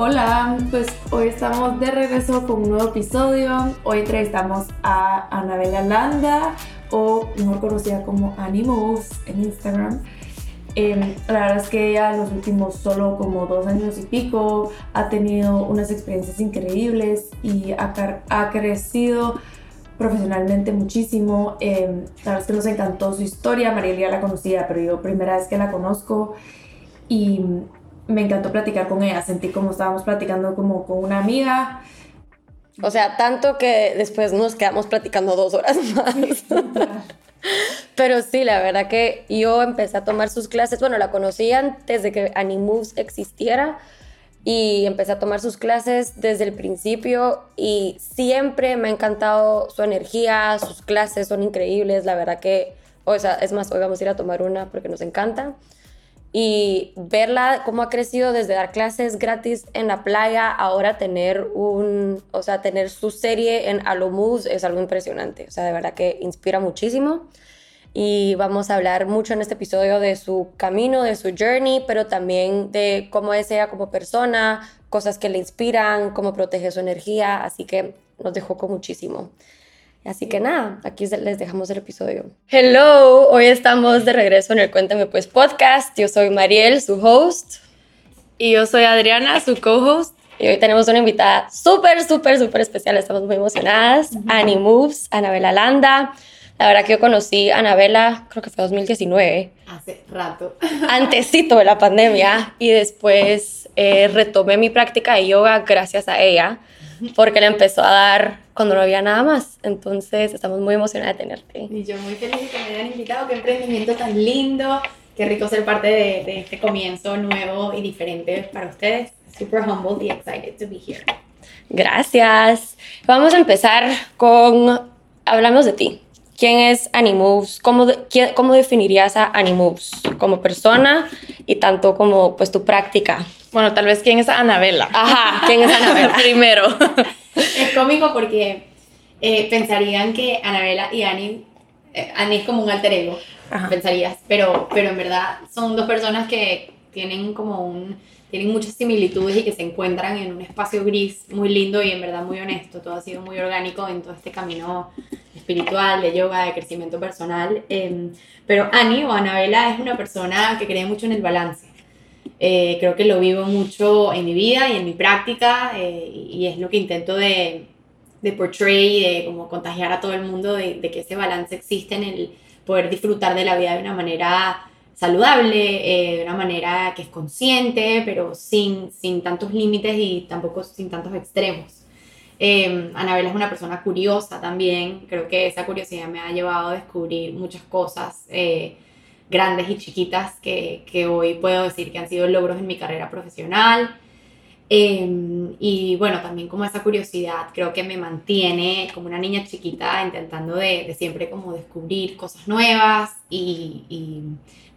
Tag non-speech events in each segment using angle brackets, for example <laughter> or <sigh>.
Hola, pues hoy estamos de regreso con un nuevo episodio. Hoy entrevistamos a Anabela Landa, o mejor conocida como Animals en Instagram. Em, la verdad es que ella en los últimos solo como dos años y pico ha tenido unas experiencias increíbles y ha, crecido profesionalmente muchísimo. Em, la verdad es que nos encantó su historia. Mariela la conocía, pero yo primera vez que la conozco y me encantó platicar con ella. Sentí como estábamos platicando como con una amiga. O sea, tanto que después nos quedamos platicando dos horas más. Pero sí, la verdad que yo empecé a tomar sus clases. Bueno, la conocí antes de que Animoves existiera y empecé a tomar sus clases desde el principio y siempre me ha encantado su energía, sus clases son increíbles. La verdad que, o sea, es más, hoy vamos a ir a tomar una porque nos encanta y verla cómo ha crecido desde dar clases gratis en la playa, ahora tener un, o sea, tener su serie en Alomuz es algo impresionante, o sea, de verdad que inspira muchísimo. Y vamos a hablar mucho en este episodio de su camino, de su journey, pero también de cómo es ella como persona, cosas que le inspiran, cómo protege su energía, así que nos dejó con muchísimo. Así que nada, aquí les dejamos el episodio. Hello, hoy estamos de regreso en el Cuéntame Pues podcast. Yo soy Mariel, su host. Y yo soy Adriana, su co-host. Y hoy tenemos una invitada súper, súper, súper especial. Estamos muy emocionadas. Annie Moves, Anabela Landa. La verdad que yo conocí a Anabela, creo que fue 2019. Hace rato. <laughs> Antecito de la pandemia. Y después eh, retomé mi práctica de yoga gracias a ella porque le empezó a dar cuando no había nada más. Entonces, estamos muy emocionadas de tenerte. Y yo muy feliz de que me hayan invitado. Qué emprendimiento tan lindo. Qué rico ser parte de, de este comienzo nuevo y diferente para ustedes. Super humble y excited to be here. Gracias. Vamos a empezar con, hablamos de ti. ¿Quién es Animoves? ¿Cómo, ¿Cómo definirías a Animoves como persona y tanto como pues tu práctica? Bueno, tal vez quién es Anabela. Ajá, ¿quién es Anabela? <laughs> Primero. <laughs> <laughs> Es cómico porque eh, pensarían que Anabela y Annie, eh, Annie es como un alter ego, pensarías, pero, pero en verdad son dos personas que tienen como un, tienen muchas similitudes y que se encuentran en un espacio gris muy lindo y en verdad muy honesto. Todo ha sido muy orgánico en todo este camino espiritual, de yoga, de crecimiento personal. Em, pero Annie o Anabela es una persona que cree mucho en el balance eh, creo que lo vivo mucho en mi vida y en mi práctica eh, y es lo que intento de, de portray, de como contagiar a todo el mundo de, que ese balance existe en el poder disfrutar de la vida de una manera saludable, eh, de una manera que es consciente, pero sin, sin tantos límites y tampoco sin tantos extremos. Eh, Anabela es una persona curiosa también, creo que esa curiosidad me ha llevado a descubrir muchas cosas grandes y chiquitas que, que, hoy puedo decir que han sido logros en mi carrera profesional. Em, y bueno, también como esa curiosidad creo que me mantiene como una niña chiquita intentando de, siempre como descubrir cosas nuevas y, y,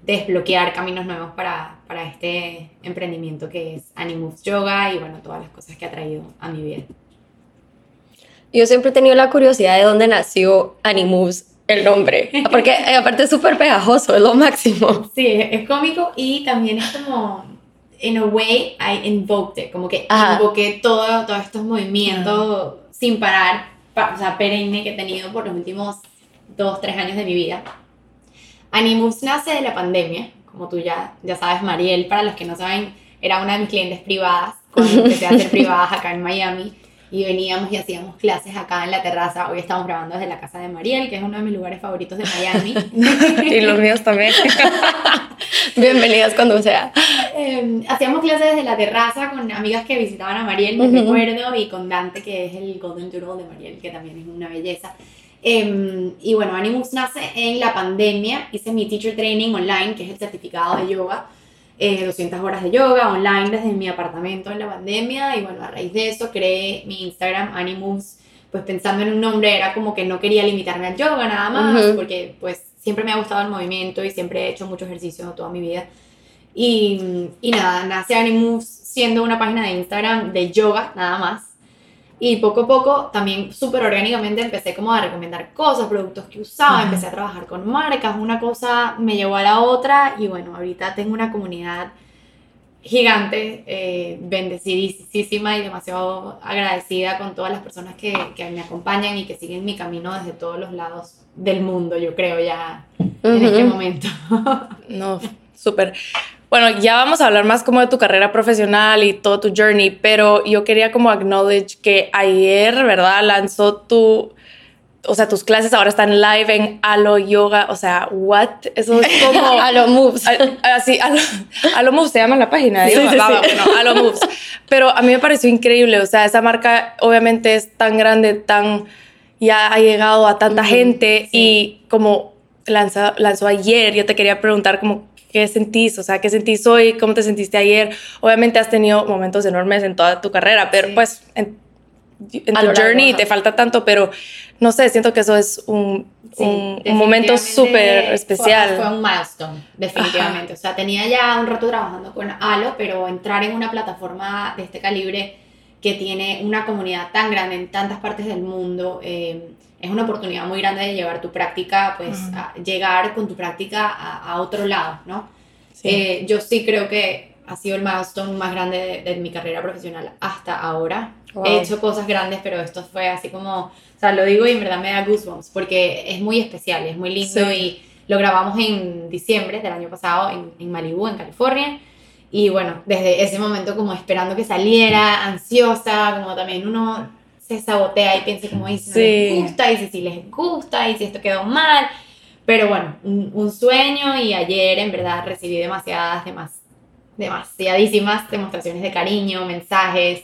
desbloquear caminos nuevos para, para este emprendimiento que es Animus Yoga y bueno, todas las cosas que ha traído a mi vida. Yo siempre he tenido la curiosidad de dónde nació Animus el nombre. Porque eh, aparte es súper pegajoso, es lo máximo. Sí, es cómico y también es como, in a way, I invoked it, como que invoqué todo, todos estos movimientos sin parar, o sea, perenne que he tenido por los últimos dos, tres años de mi vida. Animus nace de la pandemia, como tú ya, ya sabes, Mariel, para los que no saben, era una de mis clientes privadas, cuando empecé a <laughs> privadas acá en Miami y veníamos y hacíamos clases acá en la terraza. Hoy estamos grabando desde la casa de Mariel, que es uno de mis lugares favoritos de Miami. <laughs> y los míos también. <laughs> Bienvenidas cuando sea. Em, hacíamos clases desde la terraza con amigas que visitaban a Mariel, me recuerdo, y con Dante, que es el Golden Doodle de Mariel, que también es una belleza. Em, y bueno, Animus nace en la pandemia. Hice mi teacher training online, que es el certificado de yoga 200 eh, horas de yoga online desde mi apartamento en la pandemia y bueno, a raíz de eso creé mi Instagram Animus pues pensando en un nombre era como que no quería limitarme al yoga nada más, porque pues siempre me ha gustado el movimiento y siempre he hecho mucho ejercicio toda mi vida. Y, y nada, nace Animus siendo una página de Instagram de yoga nada más. Y poco a poco, también súper orgánicamente, empecé como a recomendar cosas, productos que usaba, empecé a trabajar con marcas, una cosa me llevó a la otra y bueno, ahorita tengo una comunidad gigante, eh, bendecidísima y demasiado agradecida con todas las personas que, que, me acompañan y que siguen mi camino desde todos los lados del mundo, yo creo ya en este momento. <laughs> no, súper. Bueno, ya vamos a hablar más como de tu carrera profesional y todo tu journey, pero yo quería como acknowledge que ayer, ¿verdad? Lanzó tu, o sea, tus clases ahora están live en Alo Yoga, o sea, what? Eso es <laughs> como... Alo Moves. Así, Alo, Alo Moves se llama la página, sí, sí, Alo Moves. Pero a mí me pareció increíble, o sea, esa marca obviamente es tan grande, tan... ya ha llegado a tanta gente y como lanzó, lanzó ayer, yo te quería preguntar como ¿Qué sentís? O sea, ¿qué sentís hoy? ¿Cómo te sentiste ayer? Obviamente has tenido momentos enormes en toda tu carrera, pero pues en, en tu journey te falta tanto, pero no sé, siento que eso es un, un, momento súper especial. Fue, un milestone, definitivamente. O sea, tenía ya un rato trabajando con Halo, pero entrar en una plataforma de este calibre que tiene una comunidad tan grande en tantas partes del mundo, eh, es una oportunidad muy grande de llevar tu práctica, pues a llegar con tu práctica a, otro lado, ¿no? Eh, yo sí creo que ha sido el milestone más grande de, mi carrera profesional hasta ahora. He hecho cosas grandes, pero esto fue así como, o sea, lo digo y en verdad me da goosebumps, porque es muy especial, es muy lindo y lo grabamos en diciembre del año pasado en, en Malibu, en California. Y bueno, desde ese momento como esperando que saliera, ansiosa, como también uno se sabotea y piensa como, y si no les gusta, y si, si les gusta, y si esto quedó mal. Pero bueno, un, sueño y ayer en verdad recibí demasiadas, demas, demasiadísimas demostraciones de cariño, mensajes.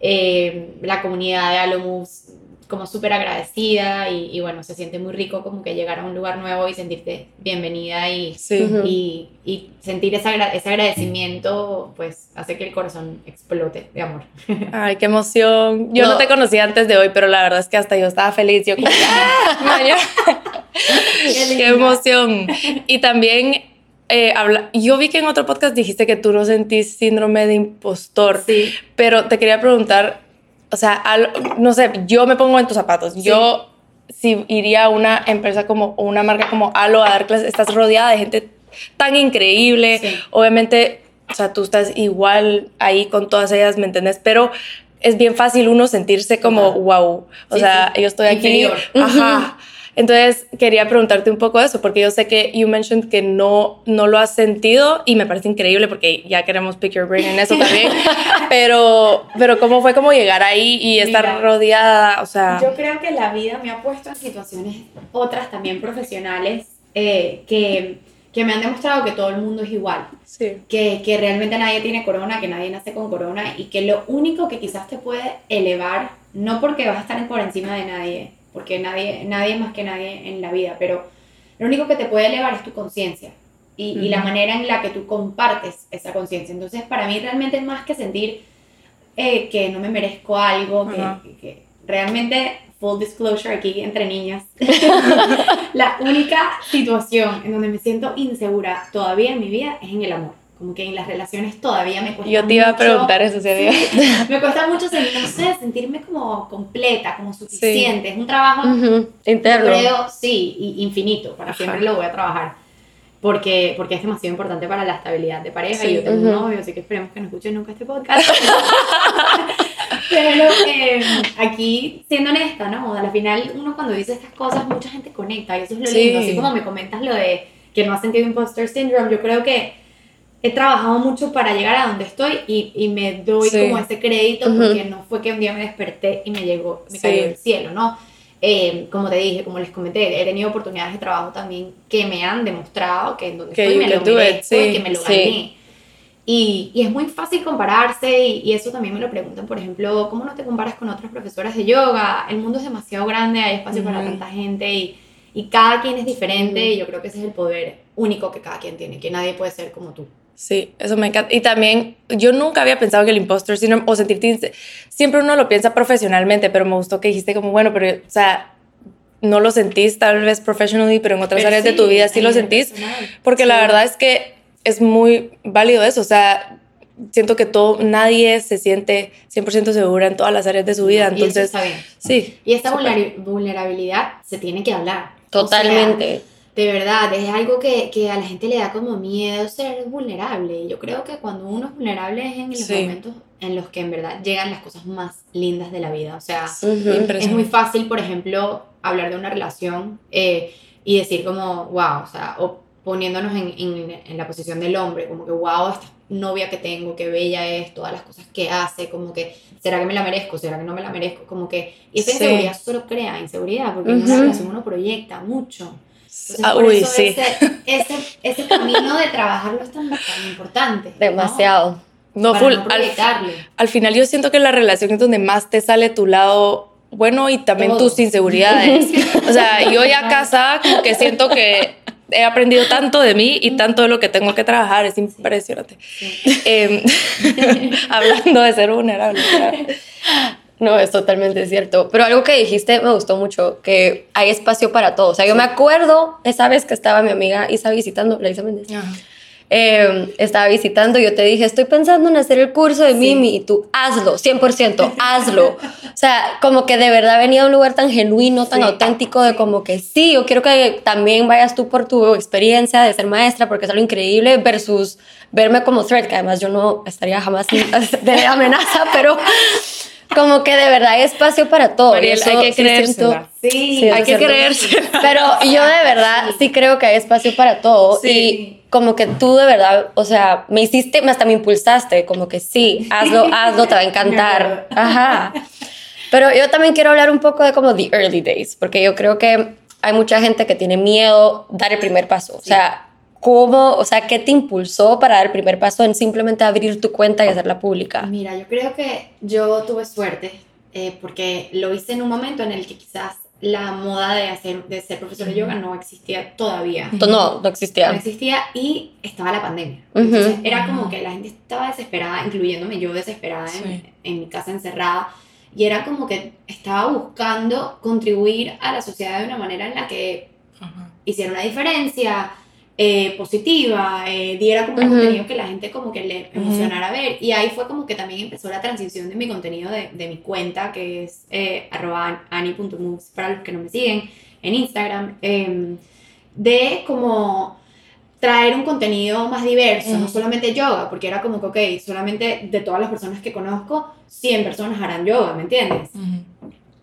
Eh, la comunidad de Alomus como súper agradecida y, bueno, se siente muy rico como que llegar a un lugar nuevo y sentirte bienvenida y, y, y, sentir ese, ese agradecimiento, pues hace que el corazón explote de amor. <laughs> Ay, qué emoción. Yo no, te conocí antes de hoy, pero la verdad es que hasta yo estaba feliz. Yo como, ¡Ah! <laughs> qué, <laughs> qué emoción. Y también eh, habla, yo vi que en otro podcast dijiste que tú no sentís síndrome de impostor, sí. pero te quería preguntar, o sea, no sé, yo me pongo en tus zapatos. Yo, si iría a una empresa como, o una marca como Alo a dar clases, estás rodeada de gente tan increíble. Obviamente, o sea, tú estás igual ahí con todas ellas, ¿me entiendes? Pero es bien fácil uno sentirse como, wow, o sea, yo estoy aquí. Ajá. Entonces, quería preguntarte un poco eso, porque yo sé que you mentioned que no, no lo has sentido y me parece increíble porque ya queremos pick your brain en eso <laughs> también. pero, pero ¿cómo fue como llegar ahí y estar rodeada? O sea... Yo creo que la vida me ha puesto en situaciones otras también profesionales eh, que, que me han demostrado que todo el mundo es igual. Sí. Que, que realmente nadie tiene corona, que nadie nace con corona y que lo único que quizás te puede elevar, no porque vas a estar por encima de nadie, porque nadie, nadie es más que nadie en la vida, pero lo único que te puede elevar es tu conciencia y, y, la manera en la que tú compartes esa conciencia. Entonces, para mí realmente es más que sentir eh, que no me merezco algo, que, que, realmente, full disclosure aquí entre niñas, <laughs> la única situación en donde me siento insegura todavía en mi vida es en el amor como que en las relaciones todavía me cuesta Yo te iba a preguntar eso, sí, <laughs> Me cuesta mucho, no sé, sentirme como completa, como suficiente. Es un trabajo interno. Creo, sí, infinito. Para siempre lo voy a trabajar. Porque, porque es demasiado importante para la estabilidad de pareja. Y yo tengo un novio, así que esperemos que no escuchen nunca este podcast. <laughs> Pero eh, aquí, siendo honesta, ¿no? Al final, uno cuando dice estas cosas, mucha gente conecta. Y eso es lo lindo. Así como me comentas lo de que no has sentido imposter syndrome, yo creo que he trabajado mucho para llegar a donde estoy y, y me doy como ese crédito porque no fue que un día me desperté y me llegó, me cayó del cielo, ¿no? Eh, como te dije, como les comenté, he tenido oportunidades de trabajo también que me han demostrado que en donde estoy me lo merezco y que me lo gané. Y, y, es muy fácil compararse y, y, eso también me lo preguntan, por ejemplo, ¿cómo no te comparas con otras profesoras de yoga? El mundo es demasiado grande, hay espacio para tanta gente y, y cada quien es diferente y yo creo que ese es el poder único que cada quien tiene, que nadie puede ser como tú. Sí, eso me encanta. Y también, yo nunca había pensado que el impostor síndrome o sentirte, siempre uno lo piensa profesionalmente, pero me gustó que dijiste como, bueno, pero, o sea, no lo sentís tal vez professionally, pero en otras áreas de tu vida sí lo sentís, porque la verdad es que es muy válido eso, o sea, siento que todo, nadie se siente 100% segura en todas las áreas de su vida, entonces... está bien. Sí. Y esta vulnerabilidad se tiene que hablar. Totalmente. De verdad, es algo que, que, a la gente le da como miedo ser vulnerable. Yo creo que cuando uno es vulnerable es en los momentos en los que en verdad llegan las cosas más lindas de la vida. O sea, es muy fácil, por ejemplo, hablar de una relación eh, y decir como, wow, o sea, o poniéndonos en, en, en, la posición del hombre, como que, wow, esta novia que tengo, qué bella es, todas las cosas que hace, como que, ¿será que me la merezco? ¿Será que no me la merezco? Como que, y esa inseguridad solo crea inseguridad, porque en una relación uno proyecta mucho. Uy, sí. ese, ese, ese, camino de trabajarlo es tan, importante. Demasiado. No, full, al, al, final yo siento que la relación es donde más te sale tu lado bueno y también tus inseguridades. <laughs> o sea, yo ya casada como que siento que he aprendido tanto de mí y tanto de lo que tengo que trabajar, es impresionante. Em, <laughs> hablando de ser vulnerable. No, es totalmente cierto. Pero algo que dijiste me gustó mucho, que hay espacio para todo. O sea, yo me acuerdo esa vez que estaba mi amiga Isa visitando, Isa Méndez. Em, estaba visitando, yo te dije, estoy pensando en hacer el curso de Mimi y tú, hazlo, 100%, <laughs> hazlo. o sea, como que de verdad venía a un lugar tan genuino, tan auténtico, de como que sí, yo quiero que también vayas tú por tu experiencia de ser maestra, porque es algo increíble, versus verme como threat, que además yo no estaría jamás <laughs> de amenaza, pero como que de verdad hay espacio para todo. Mariel, hay que creerse. Sí, hay que creerse. Pero yo de verdad sí creo que hay espacio para todo. Y como que tú de verdad, o sea, me hiciste, hasta me impulsaste, como que sí, hazlo, <laughs> hazlo, te va a encantar. Ajá. Pero yo también quiero hablar un poco de como the early days, porque yo creo que hay mucha gente que tiene miedo dar el primer paso. O sea, ¿Cómo, o sea, qué te impulsó para dar el primer paso en simplemente abrir tu cuenta y hacerla pública? Mira, yo creo que yo tuve suerte eh, porque lo hice en un momento en el que quizás la moda de, hacer, de ser profesor de yoga no existía todavía. No, no existía. No existía y estaba la pandemia. Entonces era como que la gente estaba desesperada, incluyéndome yo desesperada en, en, mi casa encerrada. Y era como que estaba buscando contribuir a la sociedad de una manera en la que hiciera una diferencia, eh, positiva, eh, diera como un contenido que la gente como que le emocionara ver. Y ahí fue como que también empezó la transición de mi contenido de, de mi cuenta, que es eh, ani.moves para los que no me siguen en Instagram, em, de como traer un contenido más diverso, no solamente yoga, porque era como que, ok, solamente de todas las personas que conozco, 100 personas harán yoga, ¿me entiendes?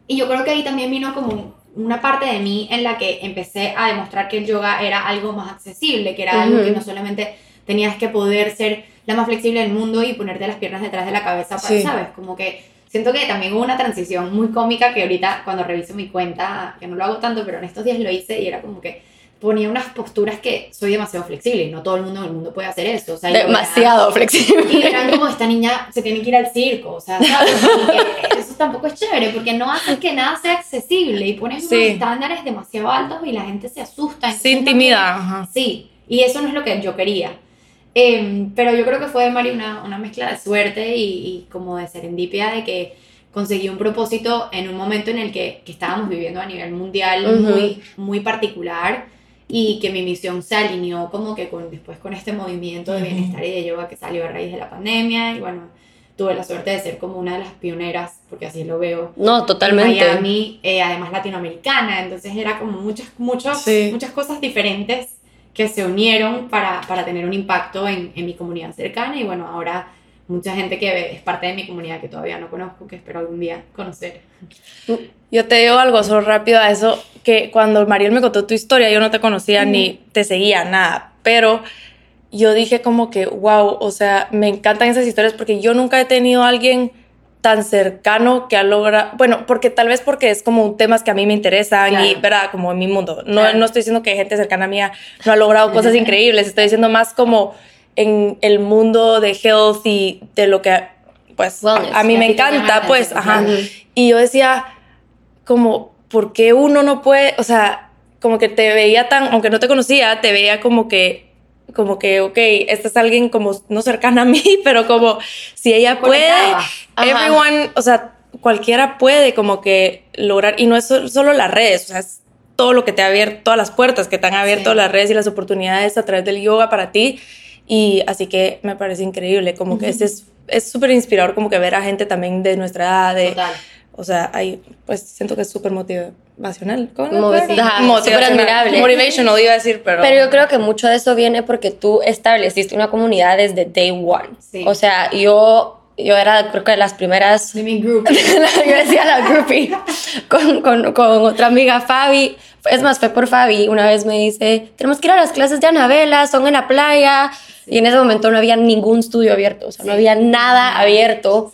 Y yo creo que ahí también vino como una parte de mí en la que empecé a demostrar que el yoga era algo más accesible, que era algo que no solamente tenías que poder ser la más flexible del mundo y ponerte las piernas detrás de la cabeza, para, ¿sabes? Como que siento que también hubo una transición muy cómica que ahorita cuando reviso mi cuenta, que no lo hago tanto, pero en estos días lo hice y era como que ponía unas posturas que soy demasiado flexible y no todo el mundo en el mundo puede hacer eso. O sea, demasiado flexible. Y eran como, esta niña se tiene que ir al circo, o sea, ¿sabes? eso tampoco es chévere porque no haces que nada sea accesible y pones unos estándares demasiado altos y la gente se asusta. Se intimida. Sí, y eso no es lo que yo quería. Em, pero yo creo que fue, Mari, una, una mezcla de suerte y, y, como de serendipia de que conseguí un propósito en un momento en el que, que estábamos viviendo a nivel mundial muy, muy particular y que mi misión se alineó como que con, después con este movimiento de bienestar y de yoga que salió a raíz de la pandemia y bueno, tuve la suerte de ser como una de las pioneras, porque así lo veo. No, totalmente. En Miami, eh, además latinoamericana, entonces era como muchas, muchas, muchas cosas diferentes que se unieron para, para tener un impacto en, en, mi comunidad cercana y bueno, ahora mucha gente que es parte de mi comunidad que todavía no conozco, que espero algún día conocer. Yo te digo algo solo rápido a eso, que cuando Mariel me contó tu historia, yo no te conocía ni te seguía, nada, pero yo dije como que, wow, o sea, me encantan esas historias porque yo nunca he tenido a alguien tan cercano que ha logrado, bueno, porque tal vez porque es como temas que a mí me interesan y, ¿verdad? Como en mi mundo. No, no estoy diciendo que gente cercana a mí no ha logrado cosas increíbles, estoy diciendo más como en el mundo de health y de lo que, pues, a, mí me encanta, pues, ajá. Y yo decía, como, ¿por qué uno no puede, o sea, como que te veía tan, aunque no te conocía, te veía como que como que, ok, esta es alguien como no cercana a mí, <laughs> pero como si ella puede, everyone, o sea, cualquiera puede como que lograr, y no es solo las redes, o sea, es todo lo que te ha abierto, todas las puertas que te han abierto las redes y las oportunidades a través del yoga para ti. Y así que me parece increíble, como que es súper inspirador como que ver a gente también de nuestra edad, de, Total. O sea, hay, pues siento que es súper motivacional. ¿Cómo Súper admirable. Motivational iba a decir, pero... Pero yo creo que mucho de eso viene porque tú estableciste una comunidad desde day one. O sea, yo yo era creo que de las primeras de mi group. <laughs> Yo decía la groupie. Con, con, con, otra amiga Fabi. Es más fue por Fabi. Una vez me dice tenemos que ir a las clases de Anabela son en la playa y en ese momento no había ningún estudio abierto o sea no había nada abierto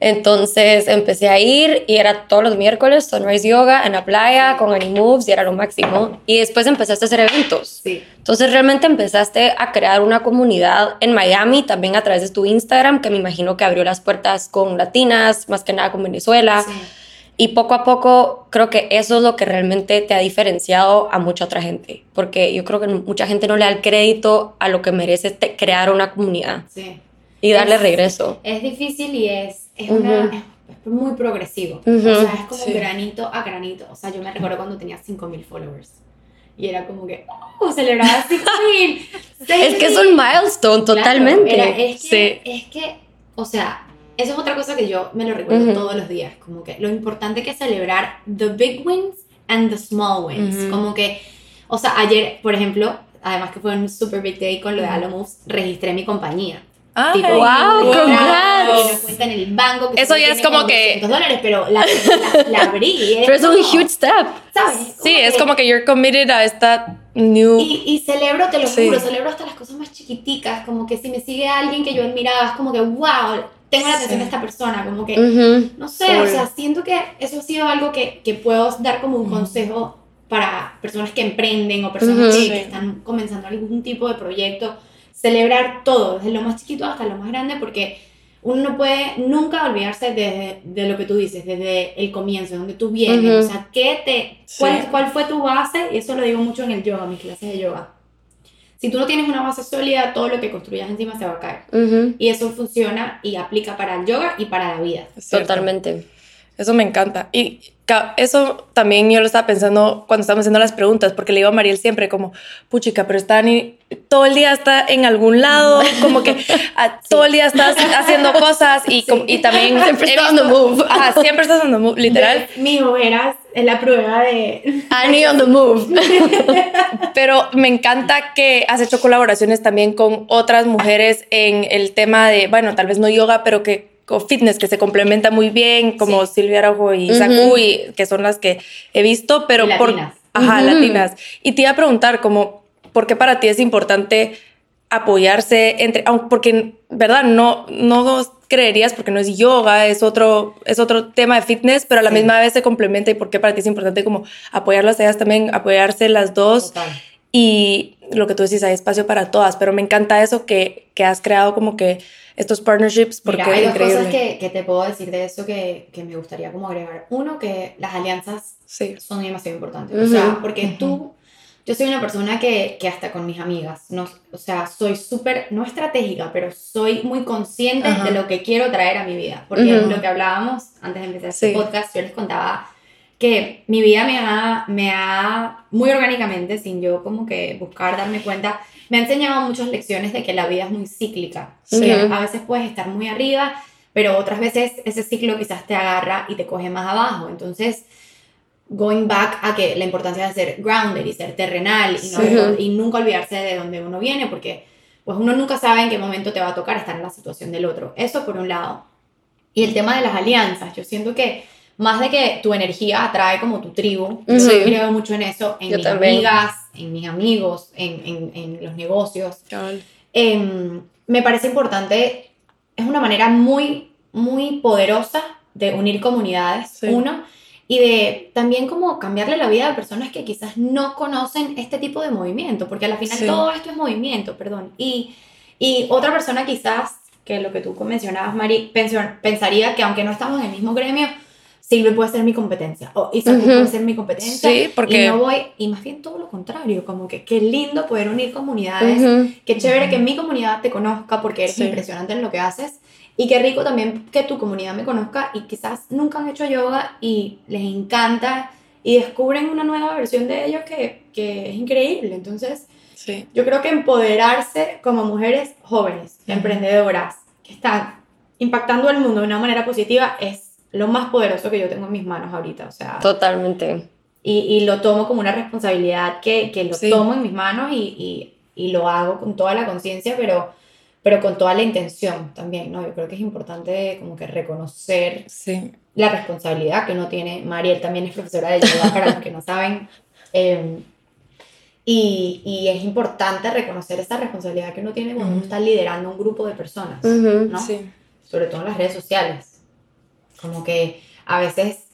entonces empecé a ir y era todos los miércoles Sunrise Yoga en la playa con Animoves y era lo máximo. Y después empezaste a hacer eventos. Sí. Entonces realmente empezaste a crear una comunidad en Miami también a través de tu Instagram, que me imagino que abrió las puertas con latinas, más que nada con Venezuela. Sí. Y poco a poco creo que eso es lo que realmente te ha diferenciado a mucha otra gente, porque yo creo que mucha gente no le da el crédito a lo que merece crear una comunidad sí. y darle regreso. Es difícil y es es, una, es muy progresivo. O sea, es como granito a granito. O sea, yo me recuerdo cuando tenía 5000 followers. Y era como que, oh, celebraba 5000. <laughs> es que es un milestone totalmente. es, que, es que, o sea, eso es otra cosa que yo me lo recuerdo todos los días. Como que lo importante que es celebrar the big wins and the small wins. Como que, o sea, ayer, por ejemplo, además que fue un super big day con lo de Alamos, registré mi compañía. Ah, wow, congrats. cuenta en el banco. Eso ya es como que. dólares, pero la, la, <laughs> abrí. Pero es un huge step. ¿Sabes? Sí, es como que you're committed a esta new. Y, y celebro, te lo juro, celebro hasta las cosas más chiquiticas. Como que si me sigue alguien que yo admiraba, es como que, wow, tengo la atención de esta persona. Como que, no sé, o sea, siento que eso ha sido algo que, que puedo dar como un consejo para personas que emprenden o personas que están comenzando algún tipo de proyecto celebrar todo, desde lo más chiquito hasta lo más grande, porque uno no puede nunca olvidarse de, de lo que tú dices, desde el comienzo, donde tú vienes, o sea, ¿qué te, cuál, cuál fue tu base, y eso lo digo mucho en el yoga, mis clases de yoga. Si tú no tienes una base sólida, todo lo que construyas encima se va a caer. Y eso funciona y aplica para el yoga y para la vida. Totalmente. Eso me encanta. Y eso también yo lo estaba pensando cuando estábamos haciendo las preguntas, porque le iba a Mariel siempre como, puchica, pero está ni, todo el día está en algún lado, <laughs> como que todo el día estás haciendo cosas y, y también... <laughs> Siempre estás on the move. siempre estás on the move, literal. Mi verás, es la prueba de... <laughs> Annie on the move. pero me encanta que has hecho colaboraciones también con otras mujeres en el tema de, bueno, tal vez no yoga, pero que fitness que se complementa muy bien, como Silvia Araujo y uh que son las que he visto, pero por... Ajá, latinas. Y te iba a preguntar, como, ¿por qué para ti es importante apoyarse entre, porque, ¿verdad? No, no creerías porque no es yoga, es otro, es otro tema de fitness, pero a la misma vez se complementa y por qué para ti es importante como apoyarlas a ellas también, apoyarse las dos. Y lo que tú decís, hay espacio para todas, pero me encanta eso que, que has creado como que estos partnerships porque Mira, hay dos cosas que, que, te puedo decir de eso que, que, me gustaría como agregar. Uno, que las alianzas son demasiado importantes. O sea, porque tú, yo soy una persona que, que hasta con mis amigas, no, o sea, soy súper, no estratégica, pero soy muy consciente de lo que quiero traer a mi vida. Porque lo que hablábamos antes de empezar este podcast, yo les contaba que mi vida me ha, me ha, muy orgánicamente, sin yo como que buscar darme cuenta, me ha enseñado muchas lecciones de que la vida es muy cíclica. a veces puedes estar muy arriba, pero otras veces ese ciclo quizás te agarra y te coge más abajo. Entonces, going back a que la importancia de ser grounded y ser terrenal y, y nunca olvidarse de dónde uno viene, porque pues uno nunca sabe en qué momento te va a tocar estar en la situación del otro. Eso por un lado. Y el tema de las alianzas, yo siento que más de que tu energía atrae como tu tribu, yo creo mucho en eso, en mis amigas, en mis amigos, en, en, en los negocios. Eh, me parece importante, es una manera muy, muy poderosa de unir comunidades, uno, y de también como cambiarle la vida a personas que quizás no conocen este tipo de movimiento, porque al final todo esto es movimiento, perdón. Y, y otra persona quizás, que lo que tú mencionabas, Mari, pensaría que aunque no estamos en el mismo gremio, Silvia puede ser mi competencia o Isaac puede ser mi competencia. Sí, porque... Y no voy, y más bien todo lo contrario, como que qué lindo poder unir comunidades, qué chévere que mi comunidad te conozca porque eres impresionante en lo que haces y qué rico también que tu comunidad me conozca y quizás nunca han hecho yoga y les encanta y descubren una nueva versión de ellos que, que es increíble. Entonces, sí. yo creo que empoderarse como mujeres jóvenes, emprendedoras, que están impactando al mundo de una manera positiva es lo más poderoso que yo tengo en mis manos ahorita, o sea. Totalmente. Y, y lo tomo como una responsabilidad que, que lo tomo en mis manos y, y, y lo hago con toda la conciencia, pero, pero con toda la intención también, ¿no? Yo creo que es importante como que reconocer sí. la responsabilidad que uno tiene. Mariel también es profesora de yoga, para los que no saben. <laughs> Em, y, y, es importante reconocer esa responsabilidad que uno tiene cuando uno está liderando un grupo de personas, ¿no? Sí. Sobre todo en las redes sociales como que a veces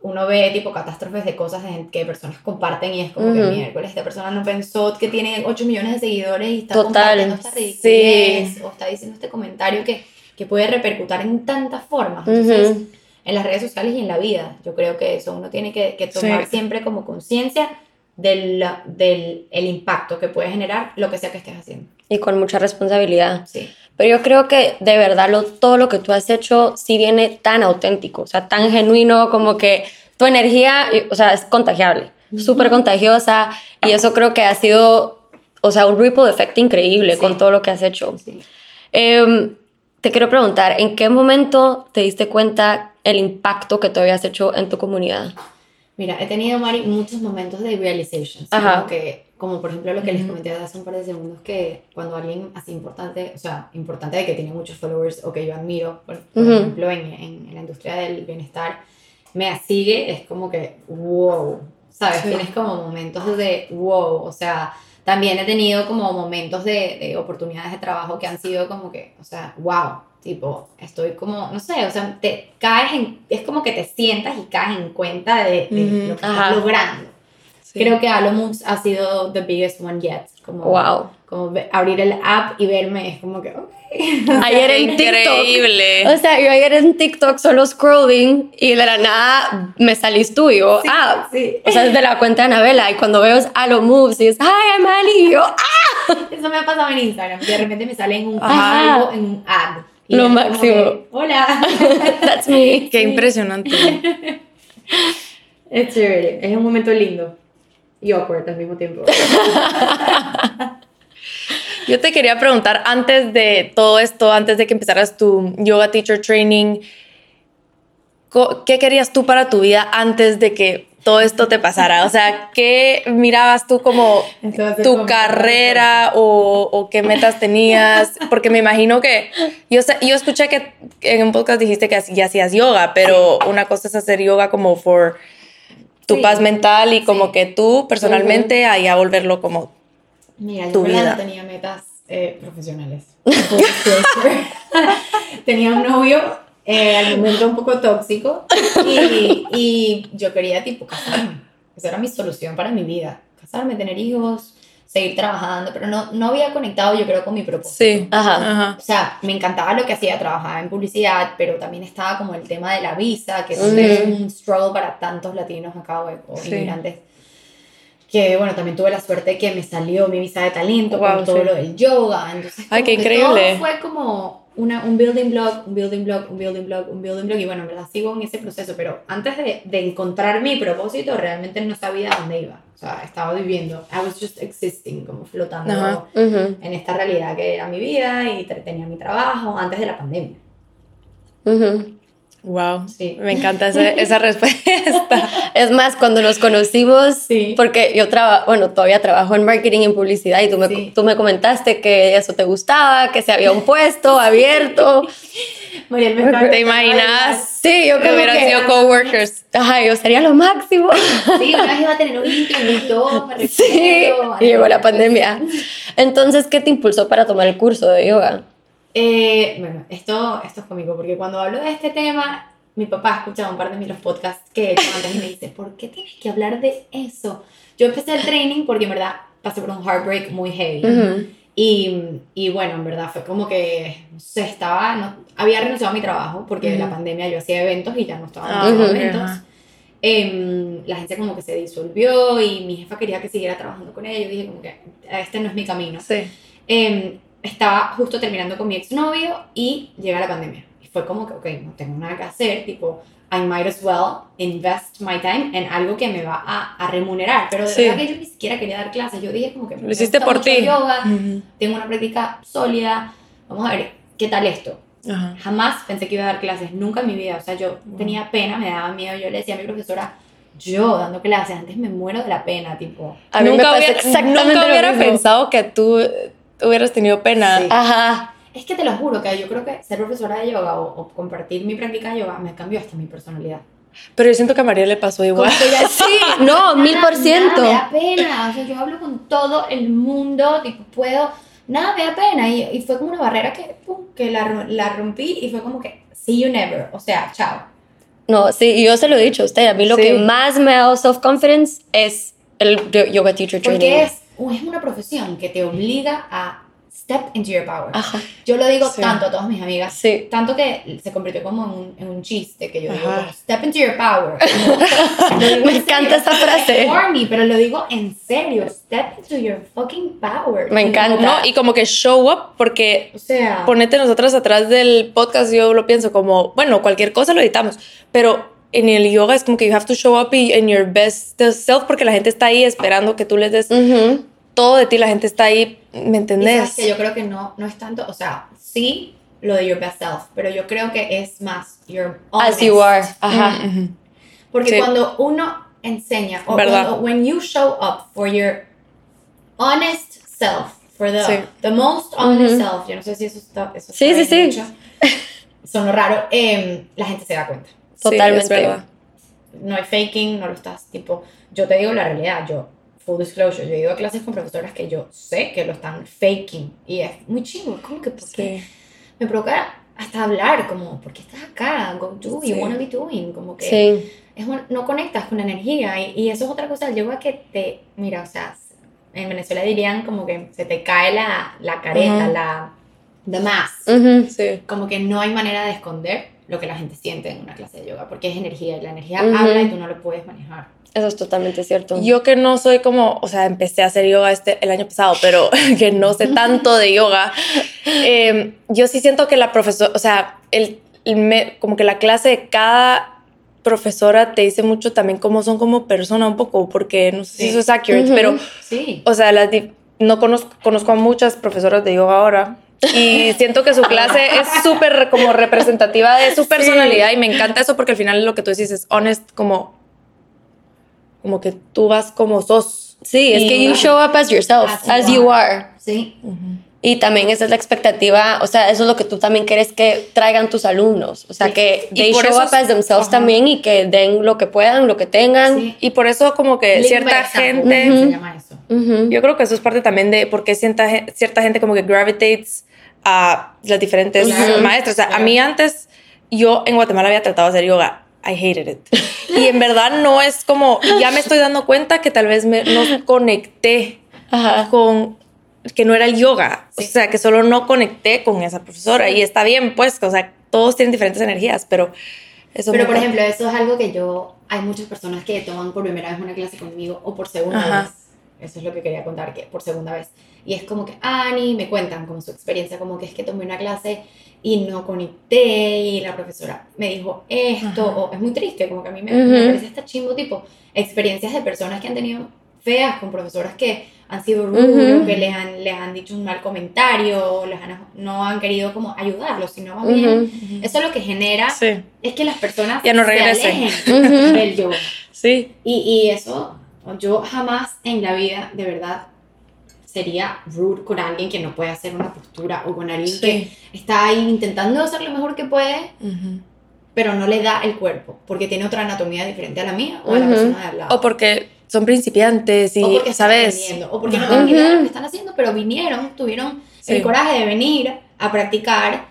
uno ve tipo catástrofes de cosas que personas comparten y es como que miércoles esta persona no pensó que tiene 8 millones de seguidores y está compartiendo esta ridiculez o está diciendo este comentario que, que puede repercutir en tantas formas. Entonces, en las redes sociales y en la vida, yo creo que eso uno tiene que, que tomar siempre como conciencia del, del el impacto que puede generar lo que sea que estés haciendo. Y con mucha responsabilidad. Sí. Pero yo creo que de verdad lo, todo lo que tú has hecho sí viene tan auténtico, o sea, tan genuino como que tu energía, o sea, es contagiable, súper contagiosa y eso creo que ha sido, o sea, un ripple effect increíble con todo lo que has hecho. Em, te quiero preguntar, ¿en qué momento te diste cuenta el impacto que tú habías hecho en tu comunidad? Mira, he tenido, Mari, muchos momentos de realization. Como, que, como por ejemplo lo que les comenté hace un par de segundos, que cuando alguien así importante, o sea, importante de que tiene muchos followers o que yo admiro, por, ejemplo, en, en, la industria del bienestar, me sigue, es como que, wow, ¿sabes? Tienes como momentos de wow, o sea, también he tenido como momentos de, de oportunidades de trabajo que han sido como que, o sea, wow, Tipo, estoy como, no sé, o sea, te caes en, es como que te sientas y caes en cuenta de, lo que estás logrando. Creo que Alomux ha sido the biggest one yet. Como, wow. Como abrir el app y verme es como que, ok. <laughs> ayer en Increíble. O sea, yo ayer en TikTok solo scrolling y de la nada me salís tú y yo, ah, sí. o sea, es de la cuenta de Anabela y cuando veo Alo Moves y es, hi, I'm Ali, y yo, ah. Eso me ha pasado en Instagram, de repente me sale en un, algo, en un ad lo máximo. Hola. <laughs> That's me. Qué impresionante. es chévere, es un momento lindo y awkward al mismo tiempo. <laughs> Yo te quería preguntar, antes de todo esto, antes de que empezaras tu yoga teacher training, ¿qué querías tú para tu vida antes de que todo esto te pasara? O sea, ¿qué mirabas tú como tu carrera o, o, qué metas tenías? Porque me imagino que yo, yo escuché que en un podcast dijiste que ya hacías yoga, pero una cosa es hacer yoga como por tu paz mental y como que tú personalmente ahí a volverlo como Mira, tu yo vida. no tenía metas eh, profesionales. <laughs> tenía un novio eh, al momento un poco tóxico y, y, yo quería tipo casarme. Esa era mi solución para mi vida. Casarme, tener hijos, seguir trabajando, pero no, no había conectado yo creo con mi propósito. Sí, ajá. O sea, me encantaba lo que hacía, trabajaba en publicidad, pero también estaba como el tema de la visa, que es un struggle para tantos latinos acá o, inmigrantes que bueno, también tuve la suerte de que me salió mi visa de talento con todo lo del yoga, entonces Ay, qué increíble. Todo fue como una, un building block, un building block, un building block, un building block, y bueno, en verdad sigo en ese proceso, pero antes de, de encontrar mi propósito, realmente no sabía dónde iba, o sea, estaba viviendo, I was just existing, como flotando en esta realidad que era mi vida y tenía mi trabajo antes de la pandemia. Wow, sí. me encanta esa, esa <laughs> respuesta. Es más, cuando nos conocimos, sí. porque yo trabajo, bueno, todavía trabajo en marketing y en publicidad y tú me, tú me comentaste que eso te gustaba, que se había un puesto <laughs> abierto. Mariel, ¿Te imaginas? Sí, yo que hubieran sido coworkers. Ajá, yo sería lo máximo. Sí, una vez iba a tener un me. <laughs> Sí, y llegó la pandemia. Entonces, ¿qué te impulsó para tomar el curso de yoga? Eh, bueno, esto, esto es cómico, porque cuando hablo de este tema, mi papá ha escuchado un par de mis podcasts que he hecho antes y me dice, ¿por qué tienes que hablar de eso? Yo empecé el training porque en verdad pasé por un heartbreak muy heavy. Y, y, bueno, en verdad fue como que, no sé, estaba, no, había renunciado a mi trabajo porque de la pandemia yo hacía eventos y ya no estaba haciendo ah, eventos. Eh, la agencia como que se disolvió y mi jefa quería que siguiera trabajando con ella. Yo dije como que este no es mi camino. Sí. Eh, estaba justo terminando con mi exnovio y llega la pandemia. Y fue como que, ok, no tengo nada que hacer, tipo, I might as well invest my time en algo que me va a, a remunerar. Pero de verdad que yo ni siquiera quería dar clases. Yo dije como que... Lo hiciste por ti. yoga, tengo una práctica sólida. Vamos a ver, ¿qué tal esto? Jamás pensé que iba a dar clases, nunca en mi vida. O sea, yo tenía pena, me daba miedo. Yo le decía a mi profesora, yo dando clases, antes me muero de la pena, tipo. A mí nunca, hubiera, nunca hubiera pensado que tú hubieras tenido pena. Ajá. Es que te lo juro que yo creo que ser profesora de yoga o, compartir mi práctica de yoga me cambió hasta mi personalidad. Pero yo siento que a María le pasó igual. <laughs> sí, no, mil por ciento. Me da pena. O sea, yo hablo con todo el mundo, tipo, puedo. Nada, me da pena. Y, y fue como una barrera que, pum, que la, la rompí y fue como que, see you never. O sea, chao. No, sí, yo se lo he dicho a usted. A mí lo que más me ha dado self-confidence es el yoga teacher training. Porque es, es una profesión que te obliga a step into your power. Yo lo digo tanto a todas mis amigas, sí. tanto que se convirtió como en un, en un chiste que yo digo, step into your power. <laughs> Me encanta esa frase. Me, pero lo digo en serio, step into your fucking power. Me encanta. Y como que show up, porque o sea, ponete nosotras atrás del podcast, yo lo pienso como, bueno, cualquier cosa lo editamos, pero en el yoga es como que you have to show up in your best self porque la gente está ahí esperando que tú les des todo de ti, la gente está ahí, ¿me entendés? que yo creo que no, no es tanto, o sea, sí lo de your best self, pero yo creo que es más your honest. As you are, ajá. Porque cuando uno enseña, o cuando, when you show up for your honest self, for the, the most honest self, yo no sé si eso está, eso sí, sí, sí. son lo raro, eh, la gente se da cuenta. Totalmente. no hay faking, no lo estás, tipo, yo te digo la realidad, yo full disclosure, yo he ido a clases con profesoras que yo sé que lo están faking y es muy chingo, como que porque me provoca hasta hablar, como, ¿por qué estás acá? Go do, you wanna be doing, como que es no conectas con la energía y, y, eso es otra cosa, yo a que te, mira, o sea, en Venezuela dirían como que se te cae la, la careta, la the mask, sí. como que no hay manera de esconder lo que la gente siente en una clase de yoga, porque es energía y la energía habla y tú no lo puedes manejar. Eso es totalmente cierto. Yo que no soy como, o sea, empecé a hacer yoga este, el año pasado, pero <laughs> que no sé tanto de yoga, em, yo sí siento que la profesora, o sea, el, como que la clase de cada profesora te dice mucho también cómo son como persona un poco, porque no sé si eso es accurate, pero, sí. o sea, no conozco, conozco a muchas profesoras de yoga ahora, y siento que su clase es súper como representativa de su personalidad y me encanta eso porque al final lo que tú dices es honest como como que tú vas como sos. Sí, es que you show up as yourself, as, you are. Sí. Y también esa es la expectativa, o sea, eso es lo que tú también quieres que traigan tus alumnos, o sea, que they show up as themselves también y que den lo que puedan, lo que tengan. Y por eso como que cierta gente... Se llama eso. Yo creo que eso es parte también de por qué cierta, cierta gente como que gravitates a las diferentes maestras. O sea, a mí antes, yo en Guatemala había tratado de hacer yoga I hated it. Y en verdad no es como, ya me estoy dando cuenta que tal vez me, no conecté con, que no era el yoga. O sea, que solo no conecté con esa profesora. Y está bien, pues, o sea, todos tienen diferentes energías, pero eso Pero, por ejemplo, eso es algo que yo, hay muchas personas que toman por primera vez una clase conmigo o por segunda vez. Eso es lo que quería contar, que por segunda vez. Y es como que, Ani, me cuentan como su experiencia, como que es que tomé una clase y no conecté y la profesora me dijo esto, o es muy triste, como que a mí me, parece esta chimbo tipo experiencias de personas que han tenido feas con profesoras que han sido rudos, que les han, les han dicho un mal comentario, les han, no han querido como ayudarlos, sino más bien, eso lo que genera es que las personas ya no regresen. del yo. Sí. Y, y eso, yo jamás en la vida, de verdad, sería rude con alguien que no puede hacer una postura o con alguien que está ahí intentando hacer lo mejor que puede, pero no le da el cuerpo porque tiene otra anatomía diferente a la mía o a la persona de al lado. O porque son principiantes y, o porque ¿sabes? o porque no tienen idea de lo que están haciendo, pero vinieron, tuvieron el coraje de venir a practicar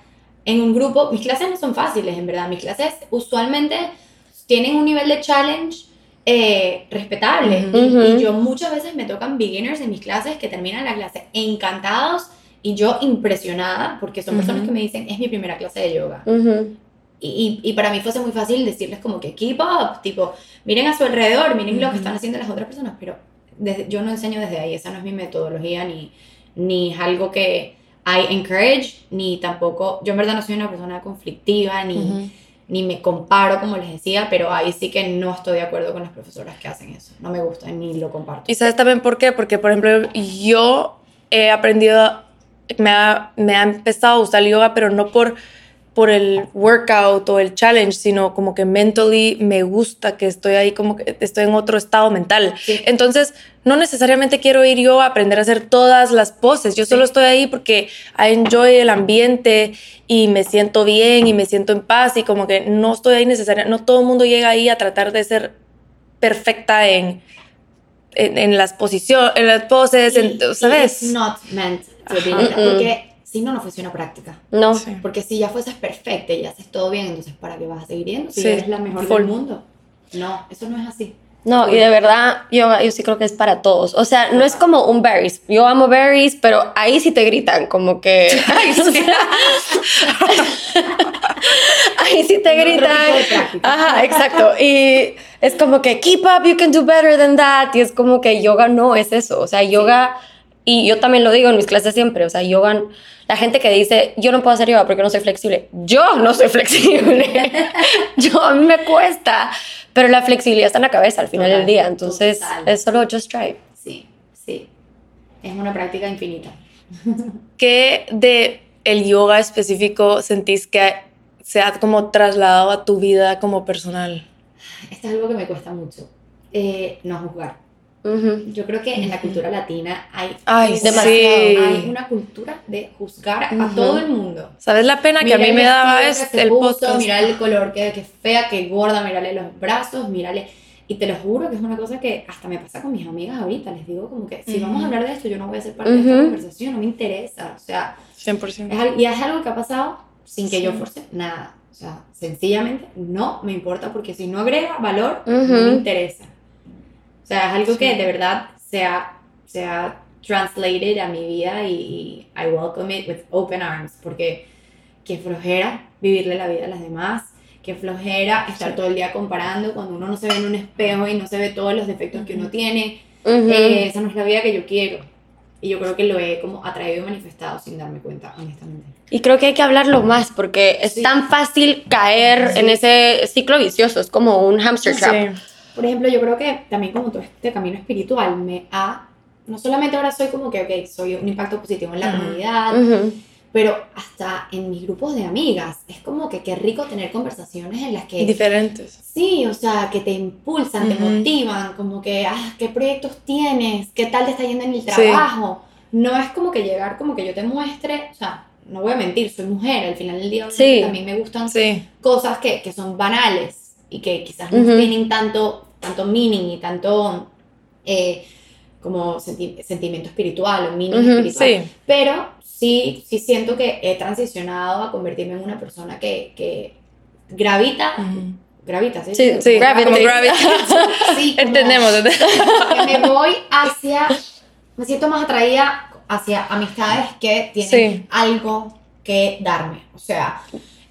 en un grupo. Mis clases no son fáciles, en verdad. Mis clases usualmente tienen un nivel de challenge eh, respetable. y, yo muchas veces me tocan beginners en mis clases que terminan la clase encantados y yo impresionada porque son personas que me dicen, es mi primera clase de yoga. y, y, para mí fuese muy fácil decirles como que keep up, tipo, miren a su alrededor, miren lo que están haciendo las otras personas, pero desde, yo no enseño desde ahí, esa no es mi metodología ni, ni es algo que I encourage, ni tampoco, yo en verdad no soy una persona conflictiva, ni ni me comparo, como les decía, pero ahí sí que no estoy de acuerdo con las profesoras que hacen eso. No me gusta ni lo comparto. ¿Y sabes también por qué? Porque, por ejemplo, yo he aprendido, me ha, me ha empezado a gustar el yoga, pero no por por el workout o el challenge, sino como que mentally me gusta que estoy ahí, como que estoy en otro estado mental. Entonces, no necesariamente quiero ir yo a aprender a hacer todas las poses, yo solo estoy ahí porque I enjoy el ambiente y me siento bien y me siento en paz y como que no estoy ahí necesariamente, no todo el mundo llega ahí a tratar de ser perfecta en, en, las posiciones, en las poses, ¿sabes? It's not meant to be porque si no, no funciona práctica. No. Porque si ya fueses perfecta y haces todo bien, entonces ¿para qué vas a seguir yendo? Si eres la mejor del mundo. No, eso no es así. No, y de verdad, yo, yo sí creo que es para todos. O sea, no es como un berries. Yo amo berries, pero ahí sí te gritan, como que. <laughs> <laughs> ahí sí te gritan. Ajá, exacto. Y es como que keep up, you can do better than that. Y es como que yoga no es eso. O sea, yoga. Y yo también lo digo en mis clases siempre. O sea, yoga la gente que dice, yo no puedo hacer yoga porque no soy flexible. Yo no soy <laughs> flexible. <laughs> yo, a mí me cuesta. Pero la flexibilidad está en la cabeza al final del día. Entonces, es solo just try. Sí, sí. Es una práctica infinita. <laughs> ¿Qué de el yoga específico sentís que se ha como trasladado a tu vida como personal? Esto es algo que me cuesta mucho. Eh, no juzgar yo creo que en la cultura latina hay, demasiado, hay una cultura de juzgar a todo el mundo. ¿Sabes la pena que a mí me daba es el post Mirale el color, que, que fea, que gorda, mírale los brazos, mírale... Y te lo juro que es una cosa que hasta me pasa con mis amigas ahorita. Les digo como que si vamos a hablar de esto, yo no voy a ser parte de esta conversación, no me interesa. O sea, 100%. y es algo que ha pasado sin que yo force nada. O sea, sencillamente no me importa porque si no agrega valor, no me interesa. O sea, es algo que de verdad se ha, se ha translated a mi vida y, I welcome it with open arms, porque qué flojera vivirle la vida a las demás, qué flojera estar todo el día comparando cuando uno no se ve en un espejo y no se ve todos los defectos que uno tiene. Eh, esa no es la vida que yo quiero. Y yo creo que lo he como atraído y manifestado sin darme cuenta, honestamente. Y creo que hay que hablarlo más porque es tan fácil caer en ese ciclo vicioso, es como un hamster trap. Por ejemplo, yo creo que también como todo este camino espiritual me ha, no solamente ahora soy como que, ok, soy un impacto positivo en la comunidad, pero hasta en mis grupos de amigas, es como que qué rico tener conversaciones en las que... Diferentes. Sí, o sea, que te impulsan, te motivan, como que, ah, ¿qué proyectos tienes? ¿Qué tal te está yendo en el trabajo? No es como que llegar, como que yo te muestre, o sea, no voy a mentir, soy mujer, al final del día sí. también me gustan cosas que, que, son banales y que quizás no tienen tanto tanto meaning y tanto eh, como sentimiento espiritual o meaning espiritual. Pero sí, sí siento que he transicionado a convertirme en una persona que, que gravita. Gravita, ¿sí? Sí, sí, gravity. Como gravity. sí, <laughs> Entendemos. Que me voy hacia, me siento más atraída hacia amistades que tienen algo que darme. O sea,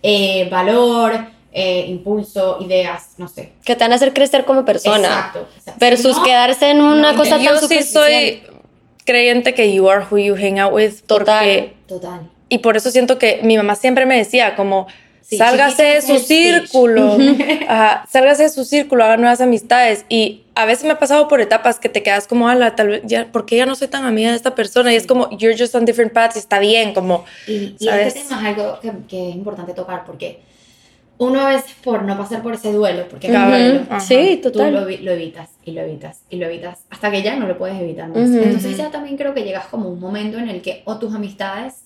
eh, valor, eh, impulso, ideas, no sé. Que te van a hacer crecer como persona. Exacto. versus quedarse en una cosa tan Yo sí soy creyente que you are who you hang out with. Total. Total. Y por eso siento que mi mamá siempre me decía como... sálgase de su círculo, <laughs> sálgase de su círculo, haga nuevas amistades. Y a veces me ha pasado por etapas que te quedas como, ala, tal vez, ya, porque ya no soy tan amiga de esta persona? Y es como, you're just on different paths y está bien, como. Y, y este tema es algo que, que, es importante tocar porque uno a veces por no pasar por ese duelo, porque cada sí, total. tú lo, evitas y lo evitas y lo evitas hasta que ya no lo puedes evitar más. Entonces ya también creo que llegas como un momento en el que o tus amistades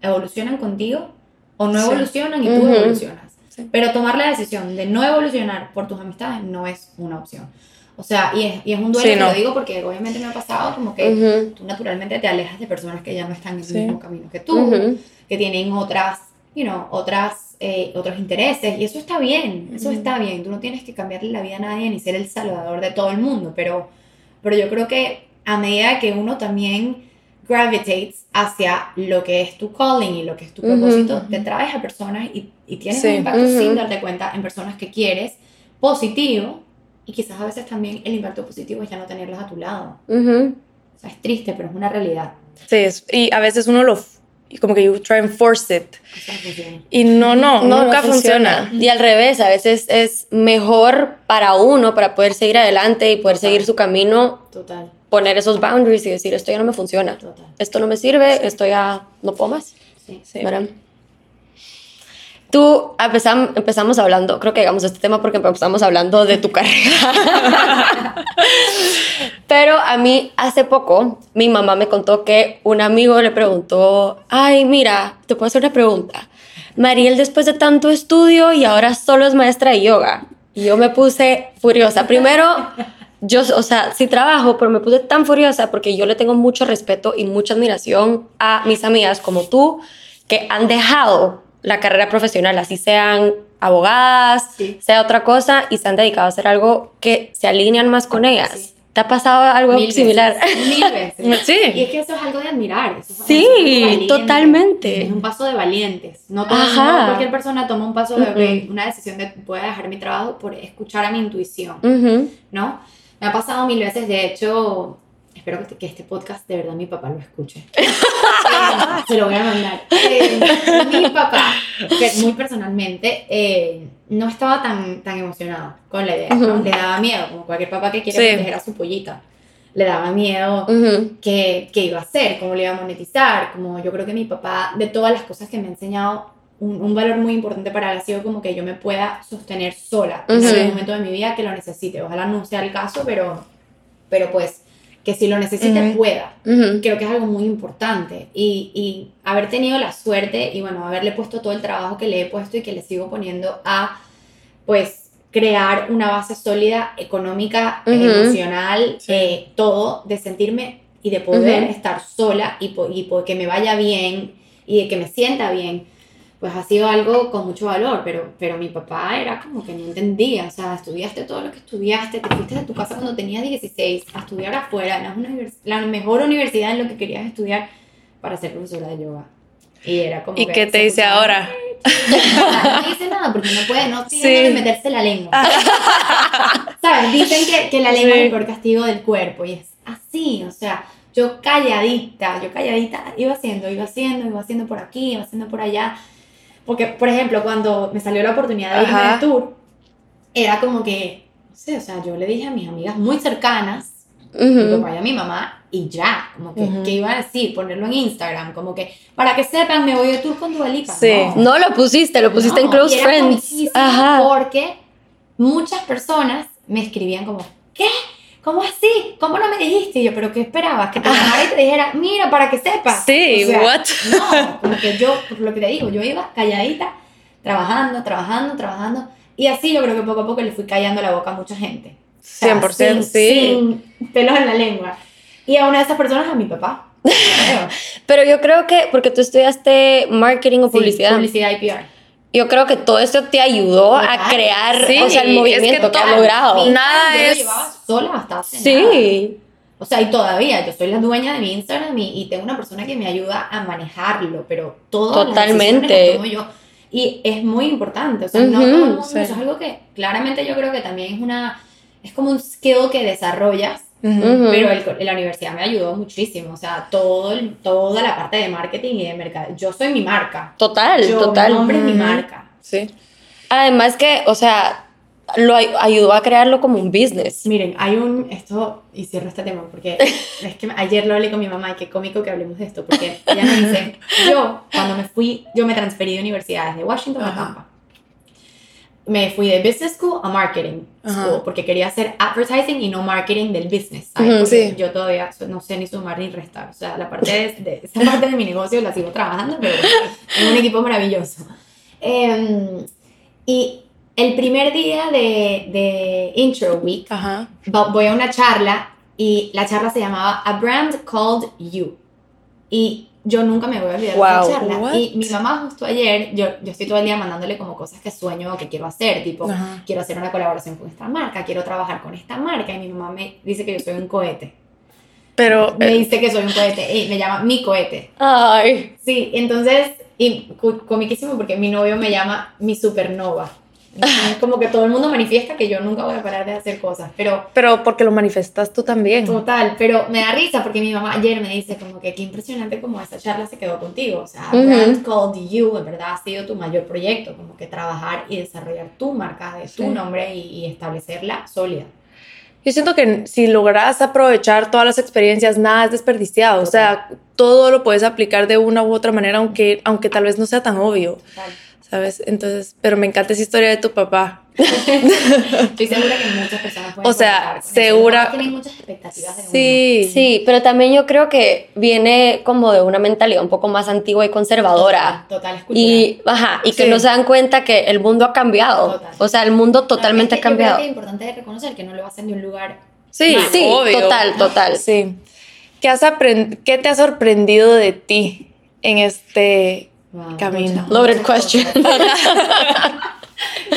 evolucionan contigo o no evolucionan y tú evolucionas. Pero tomar la decisión de no evolucionar por tus amistades no es una opción. O sea, y es, y es un duelo, que lo digo porque obviamente me ha pasado como que tú naturalmente te alejas de personas que ya no están en el mismo camino que tú, que tienen otras, you know, otras eh, otros intereses y eso está bien, eso está bien. Tú no tienes que cambiarle la vida a nadie ni ser el salvador de todo el mundo, pero, pero yo creo que a medida que uno también gravitates hacia lo que es tu calling y lo que es tu propósito, te traes a personas y, y tienes un impacto sin darte cuenta en personas que quieres, positivo, y quizás a veces también el impacto positivo es ya no tenerlas a tu lado. O sea, es triste, pero es una realidad. Sí, y a veces uno lo como que you try and force it. Y no, no, nunca funciona. Y al revés, a veces es mejor para uno, para poder seguir adelante y poder seguir su camino. Total. Poner esos boundaries y decir, esto ya no me funciona. Total. Esto no me sirve, esto ya no puedo más. Sí, sí. Tú empezamos, empezamos hablando, creo que llegamos a este tema porque empezamos hablando de tu carrera. <laughs> Pero a mí hace poco mi mamá me contó que un amigo le preguntó, ay, mira, te puedo hacer una pregunta. Mariel después de tanto estudio y ahora solo es maestra de yoga. Y yo me puse furiosa. Primero, yo, o sea, sí trabajo, pero me puse tan furiosa porque yo le tengo mucho respeto y mucha admiración a mis amigas como tú que han dejado la carrera profesional, así sean abogadas, sea otra cosa, y se han dedicado a hacer algo que se alinean más con ellas. ¿Te ha pasado algo similar? mil <laughs> veces. Sí. Y es que eso es algo de admirar. sí, totalmente. Es un paso de valientes. No, cualquier persona toma un paso de una decisión de voy a dejar mi trabajo por escuchar a mi intuición. ¿No? Me ha pasado mil veces. De hecho, espero que este podcast de verdad mi papá lo escuche. <laughs> se lo voy a mandar. Eh, mi papá, muy personalmente, eh, no estaba tan, tan emocionado con la idea, Le daba miedo, como cualquier papá que quiere proteger a su pollita. Le daba miedo qué, iba a hacer, cómo le iba a monetizar, como yo creo que mi papá, de todas las cosas que me ha enseñado, un, valor muy importante para él ha sido como que yo me pueda sostener sola en algún momento de mi vida que lo necesite. Ojalá no sea el caso, pero, pero pues que si lo necesite pueda. Creo que es algo muy importante. Y, y, haber tenido la suerte y bueno, haberle puesto todo el trabajo que le he puesto y que le sigo poniendo a, pues, crear una base sólida, económica, emocional, eh, todo, de sentirme y de poder estar sola y, y que me vaya bien y de que me sienta bien pues ha sido algo con mucho valor, pero, pero mi papá era como que no entendía, o sea, estudiaste todo lo que estudiaste, te fuiste de tu casa cuando tenías 16 a estudiar afuera, en una la mejor universidad en lo que querías estudiar para ser profesora de yoga. Y era como... ¿Y qué te dice ahora? No dice nada porque no puede, no tiene sí. meterse la lengua. <laughs> ¿Sabes? Dicen que, que la lengua es el peor castigo del cuerpo y es así, o sea, yo calladita, yo calladita iba haciendo, iba haciendo, iba haciendo por aquí, iba haciendo por allá porque, por ejemplo, cuando me salió la oportunidad de irme al tour, era como que, no sé, o sea, yo le dije a mis amigas muy cercanas, uh mi papá y a mi mamá, y ya, como que, ¿qué iba a decir? Ponerlo en Instagram, como que, para que sepan, me voy de tour con Dua Lipa. Sí. No. lo pusiste, lo pusiste en Close Friends. Ajá. Porque muchas personas me escribían como, ¿qué? ¿Cómo así? ¿Cómo no me dijiste? Y yo, ¿pero qué esperabas? Que te llamara y te dijera, mira, para que sepas. Sí, what? No, como que yo, por lo que te digo, yo iba calladita, trabajando, trabajando, trabajando. Y así yo creo que poco a poco le fui callando la boca a mucha gente. 100%, sí. Sin pelos en la lengua. Y a una de esas personas, a mi papá. <laughs> Pero yo creo que, porque tú estudiaste marketing o publicidad. publicidad y PR yo creo que todo esto te ayudó a crear o sea, el movimiento que, has logrado. Nada yo es... Lo llevaba sola hasta hace Sí. O sea, y todavía, yo soy la dueña de mi Instagram y, tengo una persona que me ayuda a manejarlo, pero todo Totalmente. yo. Y es muy importante, o sea, no todo eso es algo que claramente yo creo que también es una, es como un skill que desarrollas pero el, la universidad me ayudó muchísimo, o sea, todo, toda la parte de marketing y de mercado. Yo soy mi marca. Total, total. Mi nombre es mi marca. Sí. Además que, o sea, lo ayudó a crearlo como un business. Miren, hay un, esto, y cierro este tema, porque <laughs> es que ayer lo hablé con mi mamá y qué cómico que hablemos de esto, porque ella me dice, yo, cuando me fui, yo me transferí de universidades de Washington a Tampa me fui de business school a marketing school porque quería hacer advertising y no marketing del business. Yo todavía no sé ni sumar ni restar. O sea, la parte de, esa parte de mi negocio la sigo trabajando, pero en un equipo maravilloso. Em, y el primer día de, de Intro Week voy a una charla y la charla se llamaba A Brand Called You. Y yo nunca me voy a olvidar de esa charla. Y mi mamá justo ayer, yo, yo estoy todo el día mandándole como cosas que sueño o que quiero hacer, tipo, quiero hacer una colaboración con esta marca, quiero trabajar con esta marca, y mi mamá me dice que yo soy un cohete. Pero... Me eh, dice que soy un cohete, y me llama mi cohete. Ay. Sí, entonces, y comiquísimo porque mi novio me llama mi supernova como que todo el mundo manifiesta que yo nunca voy a parar de hacer cosas, pero... Pero porque lo manifestas tú también. Total, pero me da risa porque mi mamá ayer me dice como que qué impresionante como esa charla se quedó contigo, o sea, Brand Called You, en verdad ha sido tu mayor proyecto, como que trabajar y desarrollar tu marca de tu nombre y, establecerla sólida. Yo siento que si logras aprovechar todas las experiencias, nada es desperdiciado. O sea, todo lo puedes aplicar de una u otra manera, aunque, aunque tal vez no sea tan obvio. Total. ¿Sabes? Entonces, pero me encanta esa historia de tu papá. <laughs> Estoy segura que muchas personas pueden O sea, segura. Tienen muchas expectativas de Sí, sí, pero también yo creo que viene como de una mentalidad un poco más antigua y conservadora. Total, total Y, ajá, y que no se dan cuenta que el mundo ha cambiado. O sea, el mundo totalmente ha cambiado. Yo creo que es importante reconocer que no lo hacen de un lugar. Sí, sí, total, total. Sí. ¿Qué, has ¿Qué te ha sorprendido de ti en este camino. Loaded question. <laughs>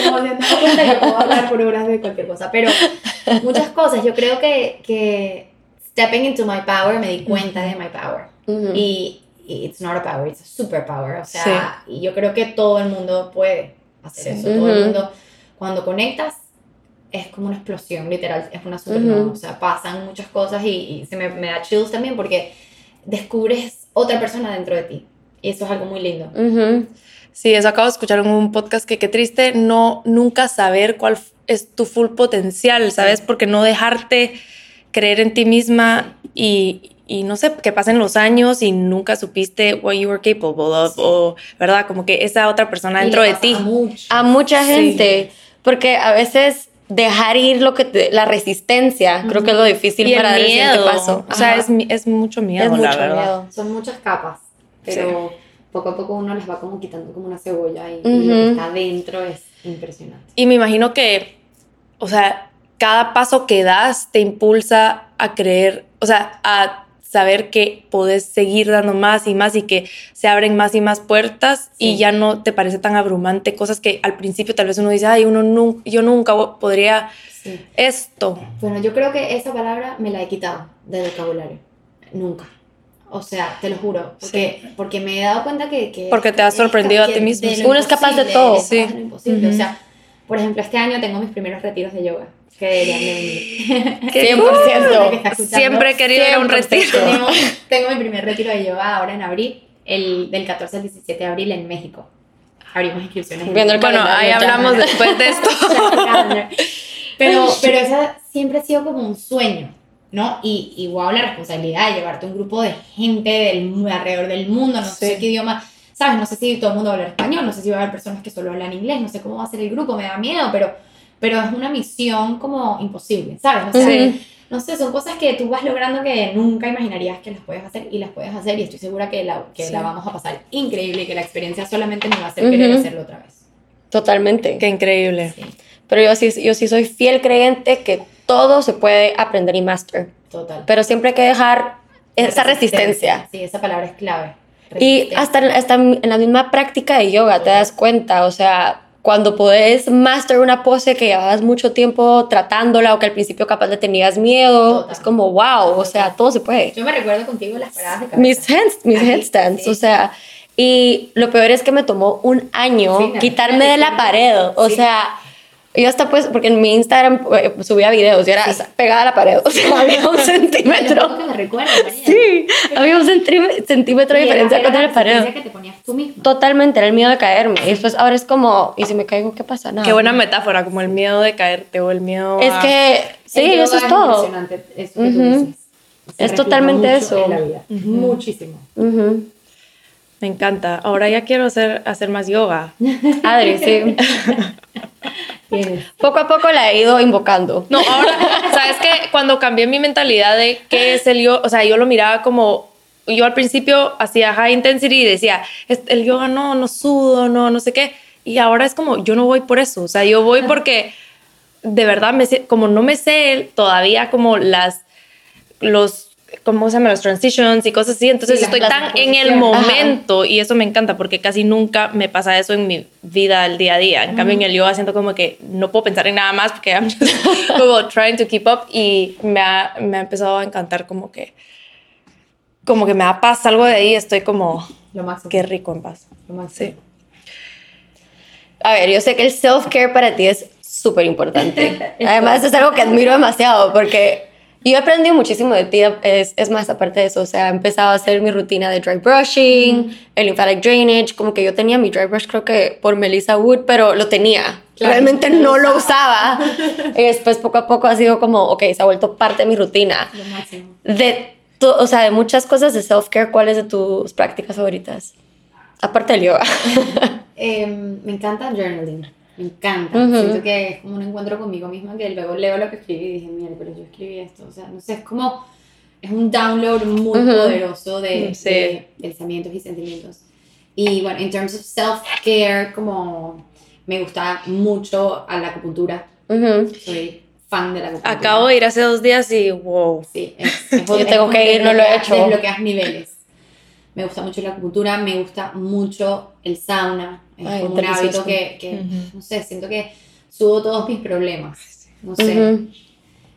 Como se me cuenta que puedo hablar por horas de cualquier cosa, pero muchas cosas. Yo creo que, que stepping into my power me di cuenta de my power. y, it's not a power, it's a superpower. O sea, y yo creo que todo el mundo puede hacer eso. Todo el mundo, cuando conectas, es como una explosión, literal, es una supernova. O sea, pasan muchas cosas y, se me, me da chills también porque descubres otra persona dentro de ti. Y eso es algo muy lindo. Sí, eso acabo de escuchar en un podcast que qué triste no nunca saber cuál es tu full potencial, ¿sabes? Porque no dejarte creer en ti misma y, y, no sé, que pasen los años y nunca supiste what you were capable of, o, ¿verdad? Como que esa otra persona dentro de ti. A, mucha gente, porque a veces dejar ir lo que la resistencia, creo que es lo difícil para dar el siguiente paso. O sea, es, es, mucho miedo, es mucho Miedo. Son muchas capas pero poco a poco uno les va como quitando como una cebolla y, lo que está dentro es impresionante. Y me imagino que, o sea, cada paso que das te impulsa a creer, o sea, a saber que puedes seguir dando más y más y que se abren más y más puertas y ya no te parece tan abrumante cosas que al principio tal vez uno dice, ay, uno nunca, yo nunca podría esto. Bueno, yo creo que esa palabra me la he quitado del vocabulario. Nunca. O sea, te lo juro, porque, porque me he dado cuenta que... porque te has sorprendido a ti mismo. Uno es capaz de todo. Sí. imposible. O sea, por ejemplo, este año tengo mis primeros retiros de yoga. Que deberían de venir. 100%. <laughs> Siempre he querido ir a un retiro. Tengo, tengo, mi primer retiro de yoga ahora en abril, el, del 14 al 17 de abril en México. Abrimos inscripciones. bueno, ahí hablamos después de esto. <laughs> pero, <laughs> pero esa siempre ha sido como un sueño ¿no? Y, igual la responsabilidad de llevarte un grupo de gente del, alrededor del mundo, no sé qué idioma, ¿sabes? No sé si todo el mundo habla español, no sé si va a haber personas que solo hablan inglés, no sé cómo va a ser el grupo, me da miedo, pero, pero es una misión como imposible, ¿sabes? O sea, no sé, son cosas que tú vas logrando que nunca imaginarías que las puedes hacer y las puedes hacer y estoy segura que la, que la vamos a pasar increíble y que la experiencia solamente me va a hacer querer hacerlo otra vez. Totalmente. Qué increíble. Pero yo sí, yo sí soy fiel creyente que todo se puede aprender y master. Total. Pero siempre hay que dejar esa resistencia. Sí, esa palabra es clave. Y hasta, hasta en la misma práctica de yoga te das cuenta, o sea, cuando puedes master una pose que llevabas mucho tiempo tratándola o que al principio capaz le tenías miedo, es como wow, o sea, todo se puede. Yo me recuerdo contigo las paradas de cabeza. Mis, mis headstands, o sea, y lo peor es que me tomó un año quitarme de la pared, o sea yo hasta pues, porque en mi Instagram eh, subía videos y era pegada a la pared, <laughs> o sea, había un centímetro. me recuerdo, Sí, había un <laughs> centímetro de diferencia con la pared. que te ponías tú mismo. Totalmente, era el miedo de caerme. Y después ahora es como, ¿y si me caigo qué pasa? Nada. Qué buena metáfora, como el miedo de caerte o el miedo Es que, sí, eso es todo. Impresionante, eso que tú dices. es totalmente eso. En la vida. Muchísimo. Me encanta. Ahora ya quiero hacer, hacer más yoga. Adri, sí. <laughs> Poco a poco la he ido invocando. No, ahora, ¿sabes qué? Cuando cambié mi mentalidad de qué es el yoga, o sea, yo lo miraba como, yo al principio hacía high intensity y decía, el yoga no, no sudo, no, no sé qué. Y ahora es como, yo no voy por eso, o sea, yo voy porque de verdad, me como no me sé todavía como las, los ¿cómo se llama? Los transitions y cosas así. Entonces Sí, estoy las- tan las en el momento y eso me encanta porque casi nunca me pasa eso en mi vida al día a día. En cambio, en el yoga siento como que no puedo pensar en nada más porque <laughs> I'm just como trying to keep up y me ha, me ha empezado a encantar como que como que me da paz, algo de ahí, estoy como, Lo máximo. qué rico en paz. Lo máximo. Sí. A ver, yo sé que el self-care para ti es súper importante. <laughs> Además, es algo que admiro demasiado porque yo he aprendido muchísimo de ti. Es, es más, aparte de eso, o sea, he empezado a hacer mi rutina de dry brushing, el lymphatic drainage. Como que yo tenía mi dry brush, creo que por Melissa Wood, pero lo tenía. Claro, Realmente no lo usaba. <laughs> y después, poco a poco, ha sido como, ok, se ha vuelto parte de mi rutina. De, to- o sea, de muchas cosas de self-care, ¿cuáles de tus prácticas favoritas? Aparte del yoga. Eh, me encanta journaling. Me encanta. Ujú. Siento que es como un encuentro conmigo misma que luego leo lo que escribí y dije, pero yo escribí esto. O sea, no sé, es como. Es un download muy Ujú. poderoso de, Sí. de pensamientos y sentimientos. Y bueno, en terms of self-care, como me gusta mucho a la acupuntura. Ujú. Soy fan de la acupuntura. Acabo de ir hace dos días y wow. Sí, es, <laughs> es- Yo es tengo como que ir, no lo he hecho. Desbloqueas niveles. Me gusta mucho la acupuntura, me gusta mucho el sauna. Es Ay, como un hábito que, que, Ujú. no sé, siento que subo todos mis problemas. No sé. Ujú.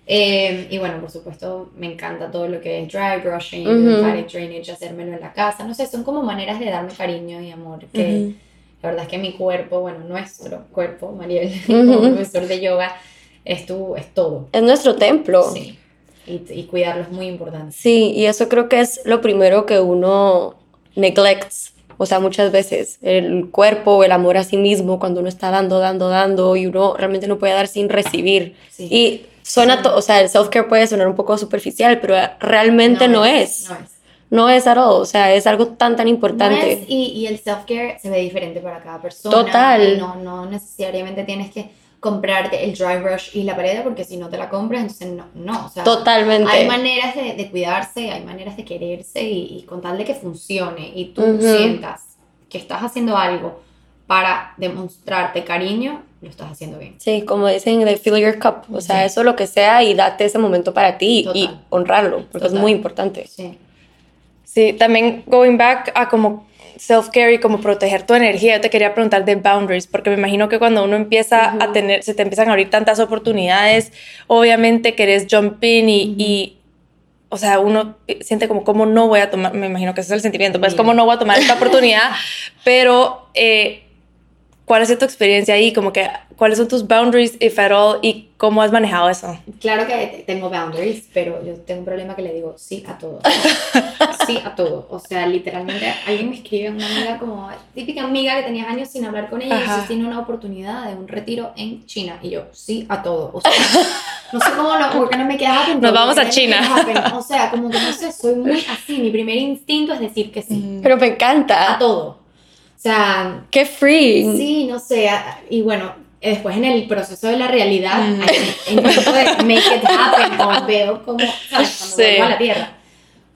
Eh, y bueno, por supuesto, me encanta todo lo que es dry brushing, lymphatic drainage, hacérmelo en la casa. No sé, son como maneras de darme cariño y amor. Que la verdad es que mi cuerpo, bueno, nuestro cuerpo, Mariel, <laughs> como profesor de yoga, es, tu, es todo. Es nuestro templo. Sí. Y, y cuidarlo es muy importante. Sí, y eso creo que es lo primero que uno neglects. O sea, muchas veces el cuerpo, el amor a sí mismo, cuando uno está dando, dando, dando y uno realmente no puede dar sin recibir. Sí. Y suena, o sea, el self-care puede sonar un poco superficial, pero realmente no, es. No es. No es all. O sea, es algo tan, tan importante. No es, y, y el self-care se ve diferente para cada persona. Total. No, no necesariamente tienes que comprarte el dry brush y la pared porque si no te la compras, entonces no. no o sea, Totalmente. Hay maneras de, de cuidarse, hay maneras de quererse y, y con tal de que funcione y tú sientas que estás haciendo algo para demostrarte cariño, lo estás haciendo bien. Sí, como dicen, de fill your cup. O sea, Sí. eso lo que sea y date ese momento para ti y honrarlo, porque es muy importante. Sí. Sí, también going back a como self-care y como proteger tu energía, yo te quería preguntar de boundaries, porque me imagino que cuando uno empieza a tener, se te empiezan a abrir tantas oportunidades, obviamente querés jump in y, y, o sea, uno siente como, ¿cómo no voy a tomar? Me imagino que ese es el sentimiento, pues. ¿cómo no voy a tomar esta oportunidad? <laughs> Pero, eh, ¿cuál ha sido tu experiencia ahí? Como que, ¿cuáles son tus boundaries, if at all, y cómo has manejado eso? Claro que tengo boundaries, pero yo tengo un problema que le digo sí a todo. <laughs> Sí a todo. O sea, literalmente alguien me escribe, una amiga como, típica amiga que tenías años sin hablar con ella, y dice, tiene una oportunidad de un retiro en China. Y yo, sí a todo. O sea, no sé cómo no, porque no me queda Nos vamos a China. O sea, como que no sé, soy muy así. Mi primer instinto es decir que sí. Pero me A encanta. todo. O sea, ¡Qué free! Sí, no sé, a- y bueno, después en el proceso de la realidad, Mm. de make it happen, o veo como, ¿sabes? Cuando Sí. vuelvo a la tierra.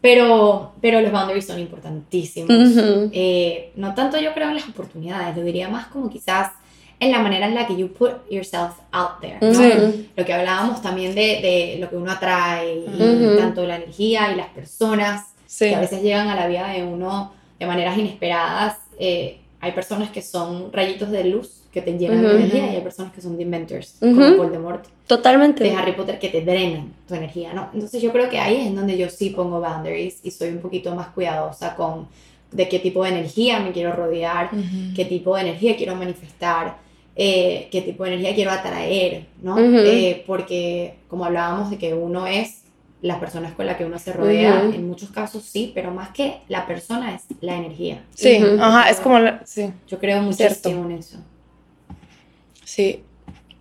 Pero, pero los boundaries son importantísimos. Ujú. Eh, no tanto yo creo en las oportunidades, lo diría más como quizás en la manera en la que you put yourself out there, ¿no? Ujú. Lo que hablábamos también de, de lo que uno atrae, y Ujú. tanto la energía y las personas Sí. que a veces llegan a la vida de uno de maneras inesperadas. Eh, hay personas que son rayitos de luz que te llenan Ujú. tu energía y hay personas que son Dementors, Ujú. como Voldemort Totalmente. de Harry Potter, que te drenan tu energía, ¿no? Entonces yo creo que ahí es en donde yo sí pongo boundaries y soy un poquito más cuidadosa con de qué tipo de energía me quiero rodear, Ujú. qué tipo de energía quiero manifestar, eh, qué tipo de energía quiero atraer, ¿no? Eh, porque como hablábamos de que uno es las personas con las que uno se rodea, Ujú. en muchos casos sí, pero más que la persona es la energía. Sí, ajá, es como, la- sí, Yo creo Cierto. muchísimo en eso. Sí.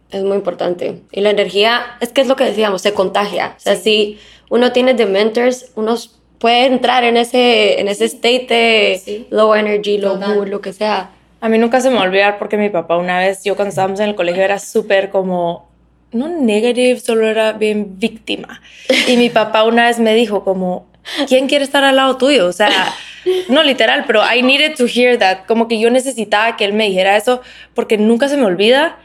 Es muy importante. Y la energía, es que es lo que decíamos, se contagia. O sea, Sí. si uno tiene dementors, uno puede entrar en ese, en ese state de Sí. low energy, low Total. mood, lo que sea. A mí nunca se me va a olvidar porque mi papá una vez, yo cuando estábamos en el colegio era súper como, no negative, solo era bien víctima. Y mi papá una vez me dijo como, ¿quién quiere estar al lado tuyo? O sea, <laughs> no literal, pero I needed to hear that. Como que yo necesitaba que él me dijera eso porque nunca se me olvida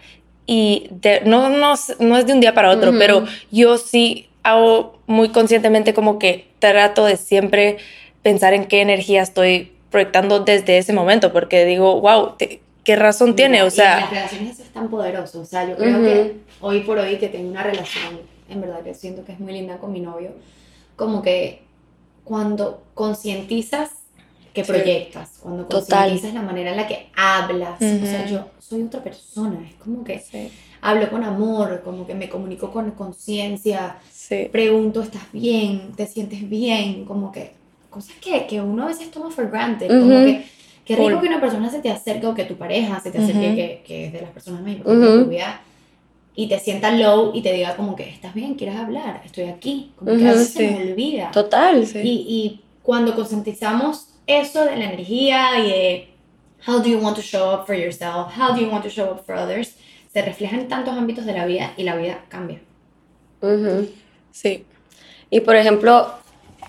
y de- no, no, no es de un día para otro, Ujú. pero yo sí hago muy conscientemente como que trato de siempre pensar en qué energía estoy proyectando desde ese momento, porque digo, wow, ¿qué razón tiene? O sea... las relaciones es tan poderoso, o sea, yo creo que hoy por hoy que tengo una relación, en verdad que siento que es muy linda con mi novio, como que cuando concientizas que proyectas, cuando concientizas la manera en la que hablas, o sea, yo soy otra persona, es como que hablo con amor, como que me comunico con conciencia, pregunto, ¿estás bien? ¿Te sientes bien? Como que cosas que, que uno a veces toma for granted, como que qué rico que una persona se te acerque o que tu pareja se te acerque, que, que, es de las personas más importantes de tu vida, y te sienta low y te diga como que estás bien, quieres hablar, estoy aquí, como que a veces se me olvida. Total. Y, y cuando concientizamos eso de la energía y de how do you want to show up for yourself, how do you want to show up for others, se refleja en tantos ámbitos de la vida y la vida cambia. Sí. Y por ejemplo,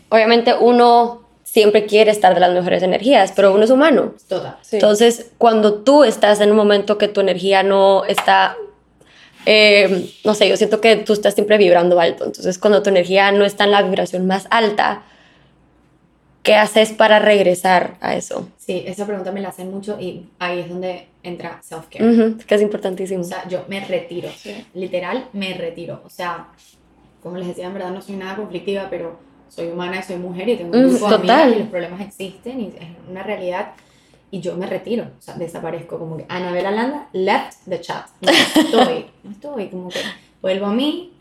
obviamente uno siempre quiere estar de las mejores energías, pero uno es humano. Total. Entonces, cuando tú estás en un momento que tu energía no está, eh, no sé, yo siento que tú estás siempre vibrando alto. Entonces, cuando tu energía no está en la vibración más alta, ¿qué haces para regresar a eso? Sí, esa pregunta me la hacen mucho y ahí es donde entra self-care. que es importantísimo. O sea, yo me retiro, literal, me retiro. O sea, como les decía, en verdad no soy nada conflictiva, pero soy humana y soy mujer y tengo un grupo de amigas y los problemas existen y es una realidad y yo me retiro, o sea, desaparezco, como que Anabela Landa left the chat, no estoy, <laughs> no estoy, como que vuelvo a mí,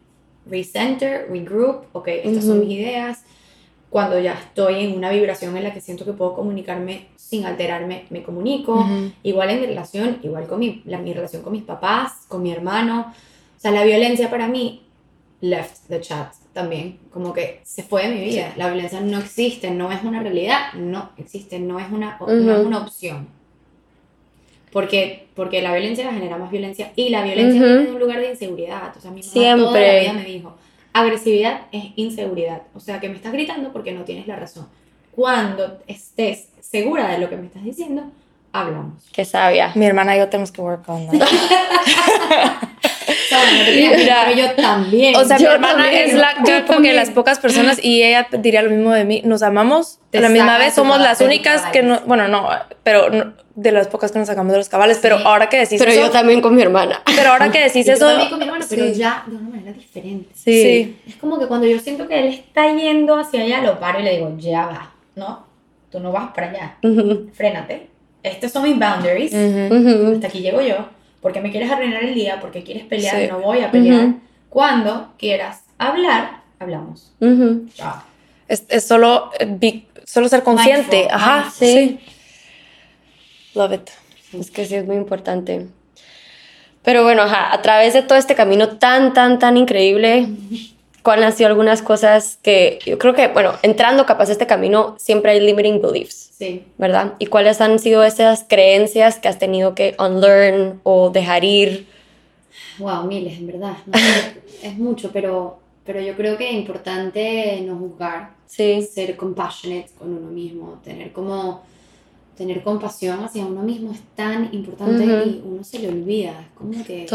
recenter, regroup, ok, estas son mis ideas, cuando ya estoy en una vibración en la que siento que puedo comunicarme sin alterarme, me comunico. Igual en mi relación, igual con mi, la, mi relación con mis papás, con mi hermano. O sea, la violencia para mí left the chat también. Como que se fue de mi vida. La violencia no existe, no es una realidad, no existe, no es una, no es una opción. Porque, porque la violencia genera más violencia y la violencia viene de un lugar de inseguridad. O sea, mi mamá Siempre. toda la vida me dijo, Agresividad es inseguridad, o sea que me estás gritando porque no tienes la razón. Cuando estés segura de lo que me estás diciendo, hablamos. Qué sabia. Mi hermana y yo tenemos que work on that. <laughs> <laughs> Mira, yo también. O sea, mi hermana es la, yo como que las pocas personas, y ella diría lo mismo de mí, nos amamos a la misma vez, somos las únicas que no, bueno, no, pero de las pocas que nos sacamos de los cabales, pero ahora que decís pero eso. Pero yo también con mi hermana. Pero ahora que decís eso. Yo también con mi hermana, <laughs> pero ya de una manera diferente. Sí. Es como que cuando yo siento que él está yendo hacia allá, lo paro y le digo, ya va, ¿no? Tú no vas para allá. Frénate. Estos son mis boundaries. Hasta aquí llego yo. Porque me quieres arruinar el día, porque quieres pelear, no voy a pelear. Cuando quieras hablar, hablamos. Chao. Es, es, solo, eh, solo ser consciente. Ajá, sí. Love it. Es que sí es muy importante. Pero bueno, ajá, a través de todo este camino tan, tan, tan increíble, <laughs> ¿cuáles han sido algunas cosas que yo creo que, bueno, entrando capaz a este camino, siempre hay limiting beliefs? Sí. ¿Verdad? ¿Y cuáles han sido esas creencias que has tenido que unlearn o dejar ir? Wow, miles, en verdad. <laughs> es mucho, pero, pero yo creo que es importante no juzgar, sí. ser compassionate con uno mismo, tener como tener compasión hacia uno mismo es tan importante y uno se le olvida. Es como que,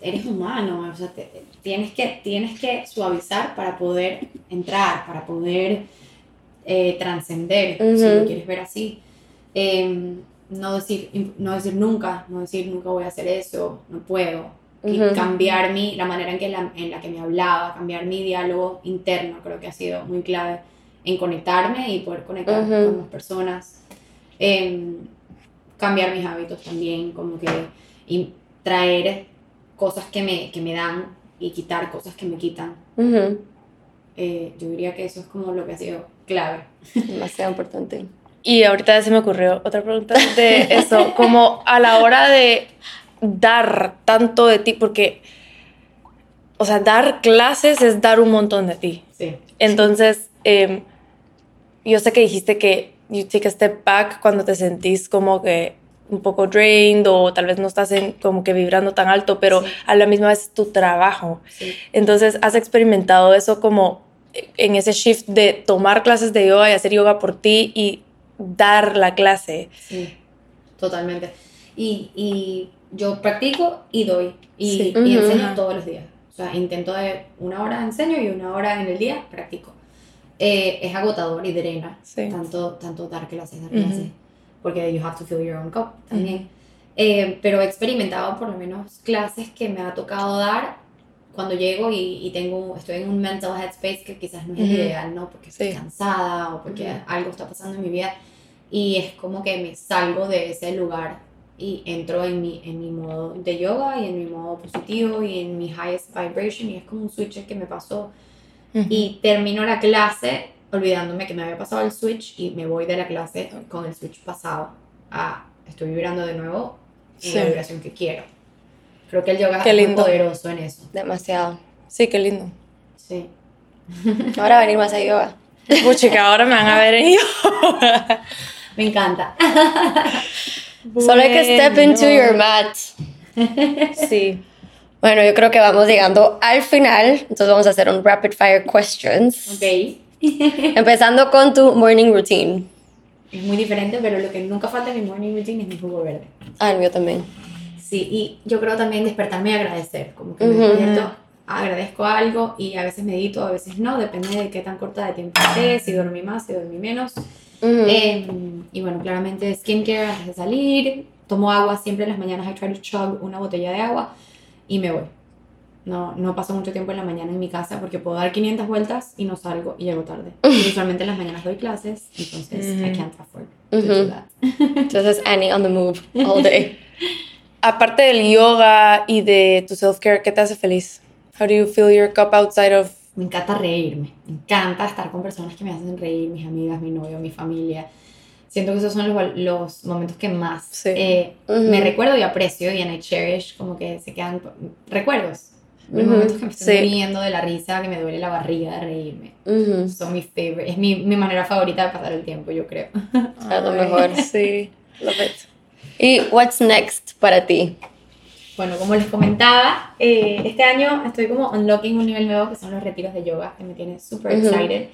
eres humano, o sea, tienes, que, tienes que suavizar para poder entrar, para poder eh, trascender, si lo quieres ver así. Em, no, decir, no decir nunca, no decir nunca voy a hacer eso, no puedo. Y cambiar mi, la manera en, que la, en la que me hablaba, cambiar mi diálogo interno, creo que ha sido muy clave en conectarme y poder conectar con las personas cambiar mis hábitos también, como que y traer cosas que me, que me dan y quitar cosas que me quitan. Eh, yo diría que eso es como lo que ha sido clave. Demasiado importante. Y ahorita se me ocurrió otra pregunta de <laughs> eso, como a la hora de dar tanto de ti, porque, o sea, dar clases es dar un montón de ti. Sí. Entonces, em, yo sé que dijiste que you take a step back cuando te sentís como que un poco drained o tal vez no estás en, como que vibrando tan alto, pero a la misma vez es tu trabajo. Entonces, ¿has experimentado eso como en ese shift de tomar clases de yoga y hacer yoga por ti y dar la clase? Sí, totalmente. Y, y yo practico y doy y, y enseño todos los días. O sea, intento de una hora enseño y una hora en el día practico. Eh, es agotador y drena tanto, tanto dar clases, dar clases, porque you have to fill your own cup también. Eh, pero he experimentado por lo menos clases que me ha tocado dar cuando llego y, tengo, estoy en un mental headspace que quizás no es ideal, ¿no? Porque estoy cansada o porque algo está pasando en mi vida. Y es como que me salgo de ese lugar y entro en mi, en mi modo de yoga y en mi modo positivo y en mi highest vibration y es como un switch que me pasó y termino la clase olvidándome que me había pasado el switch y me voy de la clase con el switch pasado a estoy vibrando de nuevo en la vibración que quiero. Creo que el yoga es muy poderoso en eso. Demasiado. Sí, qué lindo. Sí. <laughs> Ahora venir más a yoga. <laughs> Pucha, que ahora me van a ver en yoga. me encanta. Solo hay que step into your mat. <laughs> Sí. Bueno, yo creo que vamos llegando al final, entonces vamos a hacer un rapid fire questions. Ok. <laughs> Empezando con tu morning routine. Es muy diferente, pero lo que nunca falta en mi morning routine es mi jugo verde. Ah, el mío también. Sí, y yo creo también despertarme y agradecer, como que me despierto, agradezco algo y a veces medito, a veces no, depende de qué tan corta de tiempo esté, si dormí más, si dormí menos. Em, y bueno, claramente skincare antes de salir, tomo agua siempre en las mañanas, I try to chug una botella de agua y me voy. No, no paso mucho tiempo en la mañana en mi casa porque puedo dar 500 vueltas y no salgo y llego tarde. <laughs> Y usualmente en las mañanas doy clases, entonces I can't afford to do that. Entonces Annie on the move <laughs> all day. Aparte del yoga y de tu self-care, ¿qué te hace feliz? How do you fill your cup outside of me encanta reírme, me encanta estar con personas que me hacen reír, mis amigas, mi novio, mi familia. Siento que esos son los, los momentos que más eh, me recuerdo y aprecio y en I cherish, como que se quedan recuerdos. Los momentos que me estoy riendo de la risa, que me duele la barriga de reírme. Son mi favorite, es mi, mi, manera favorita de pasar el tiempo, yo creo. A lo mejor. Sí, it. ¿Y what's next para ti? Bueno, como les comentaba, eh, este año estoy como unlocking un nivel nuevo que son los retiros de yoga, que me tiene súper excited.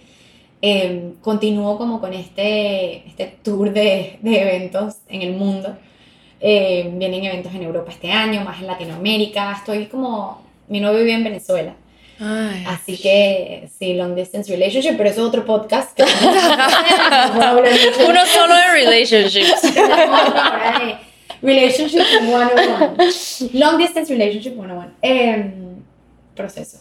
Em, continúo como con este, este tour de, de eventos en el mundo. Eh, vienen eventos en Europa este año, más en Latinoamérica. Estoy como, mi novio vive en Venezuela. Así que sí, long distance relationship, pero eso es otro podcast. <laughs> Uno solo de relationships. Relationship 101. Long distance relationship 101. Eh, proceso.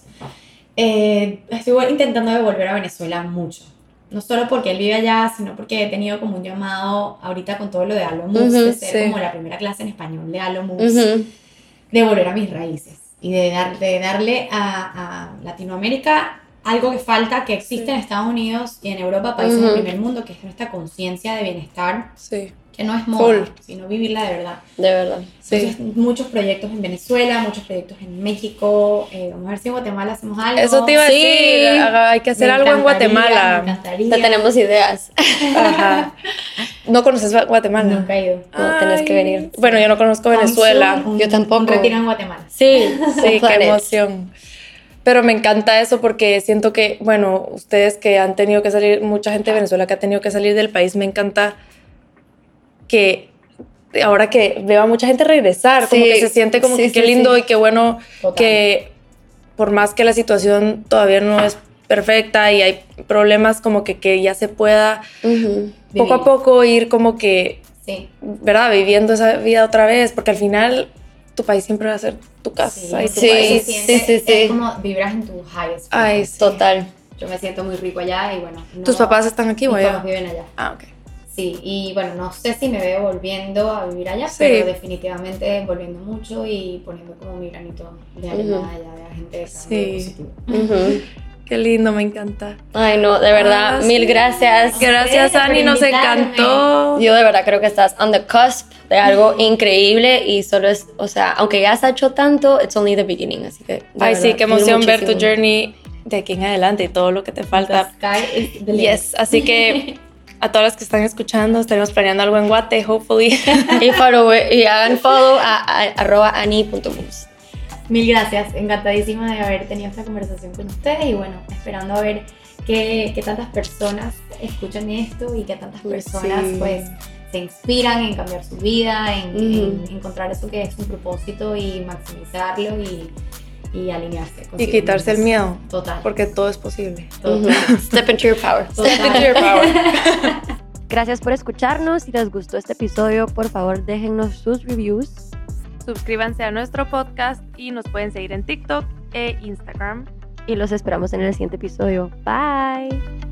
Eh, estuve intentando de volver a Venezuela mucho. No solo porque él vive allá, sino porque he tenido como un llamado ahorita con todo lo de Alomus, de ser como la primera clase en español de Alomus, de volver a mis raíces y de, dar, de darle a, a, Latinoamérica algo que falta, que existe en Estados Unidos y en Europa, países del primer mundo, que es esta conciencia de bienestar. Sí que no es moda, sino vivirla de verdad. De verdad. Sí. muchos proyectos en Venezuela, muchos proyectos en México. Eh, vamos a ver si en Guatemala hacemos algo. Eso te iba a decir. Hay que hacer algo en Guatemala. Me encantaría. Ya tenemos ideas. <laughs> Ajá. ¿No conoces Guatemala? Nunca he ido. No, tenés que venir. Bueno, yo no conozco Venezuela. yo tampoco. Un retiro en Guatemala. Sí, sí, <laughs> qué emoción. Pero me encanta eso porque siento que, bueno, ustedes que han tenido que salir, mucha gente de Venezuela que ha tenido que salir del país, me encanta que ahora que veo a mucha gente regresar, como que se siente como que qué lindo y qué bueno que por más que la situación todavía no es perfecta y hay problemas como que, que ya se pueda poco a poco ir como que, ¿verdad? Viviendo esa vida otra vez, porque al final tu país siempre va a ser tu casa. Sí, sí, sí, sí, Es como vibras en tu highest. Ay, total. Yo me siento muy rico allá y bueno. ¿Tus papás están aquí allá? viven allá. Ah, ok. Sí, y bueno, no sé si me veo volviendo a vivir allá, pero definitivamente volviendo mucho y poniendo como mi granito de arena allá de la gente sí. Qué lindo, me encanta. Ay, no, de verdad, ah, mil gracias. Gracias, Ani, nos encantó. Yo de verdad creo que estás on the cusp de algo increíble y solo es, o sea, aunque ya has hecho tanto, it's only the beginning, así que. Ay, sí, qué emoción ver tu journey de aquí en adelante y todo lo que te falta. The sky is the yes, así que <laughs> a todas las que están escuchando, estaremos planeando algo en Guate, hopefully. <laughs> y, follow, y hagan follow a, arroba Mil gracias, encantadísima de haber tenido esta conversación con ustedes y bueno, esperando a ver qué, qué tantas personas escuchan esto y qué tantas personas pues se inspiran en cambiar su vida, en, en, encontrar eso que es un propósito y maximizarlo y, y alinearse. Y quitarse el miedo. Total. Porque todo es posible. Total. <laughs> Step into your power. Total. Step into your power. <laughs> Gracias por escucharnos. Si les gustó este episodio, por favor déjennos sus reviews. Suscríbanse a nuestro podcast y nos pueden seguir en TikTok e Instagram. Y los esperamos en el siguiente episodio. Bye.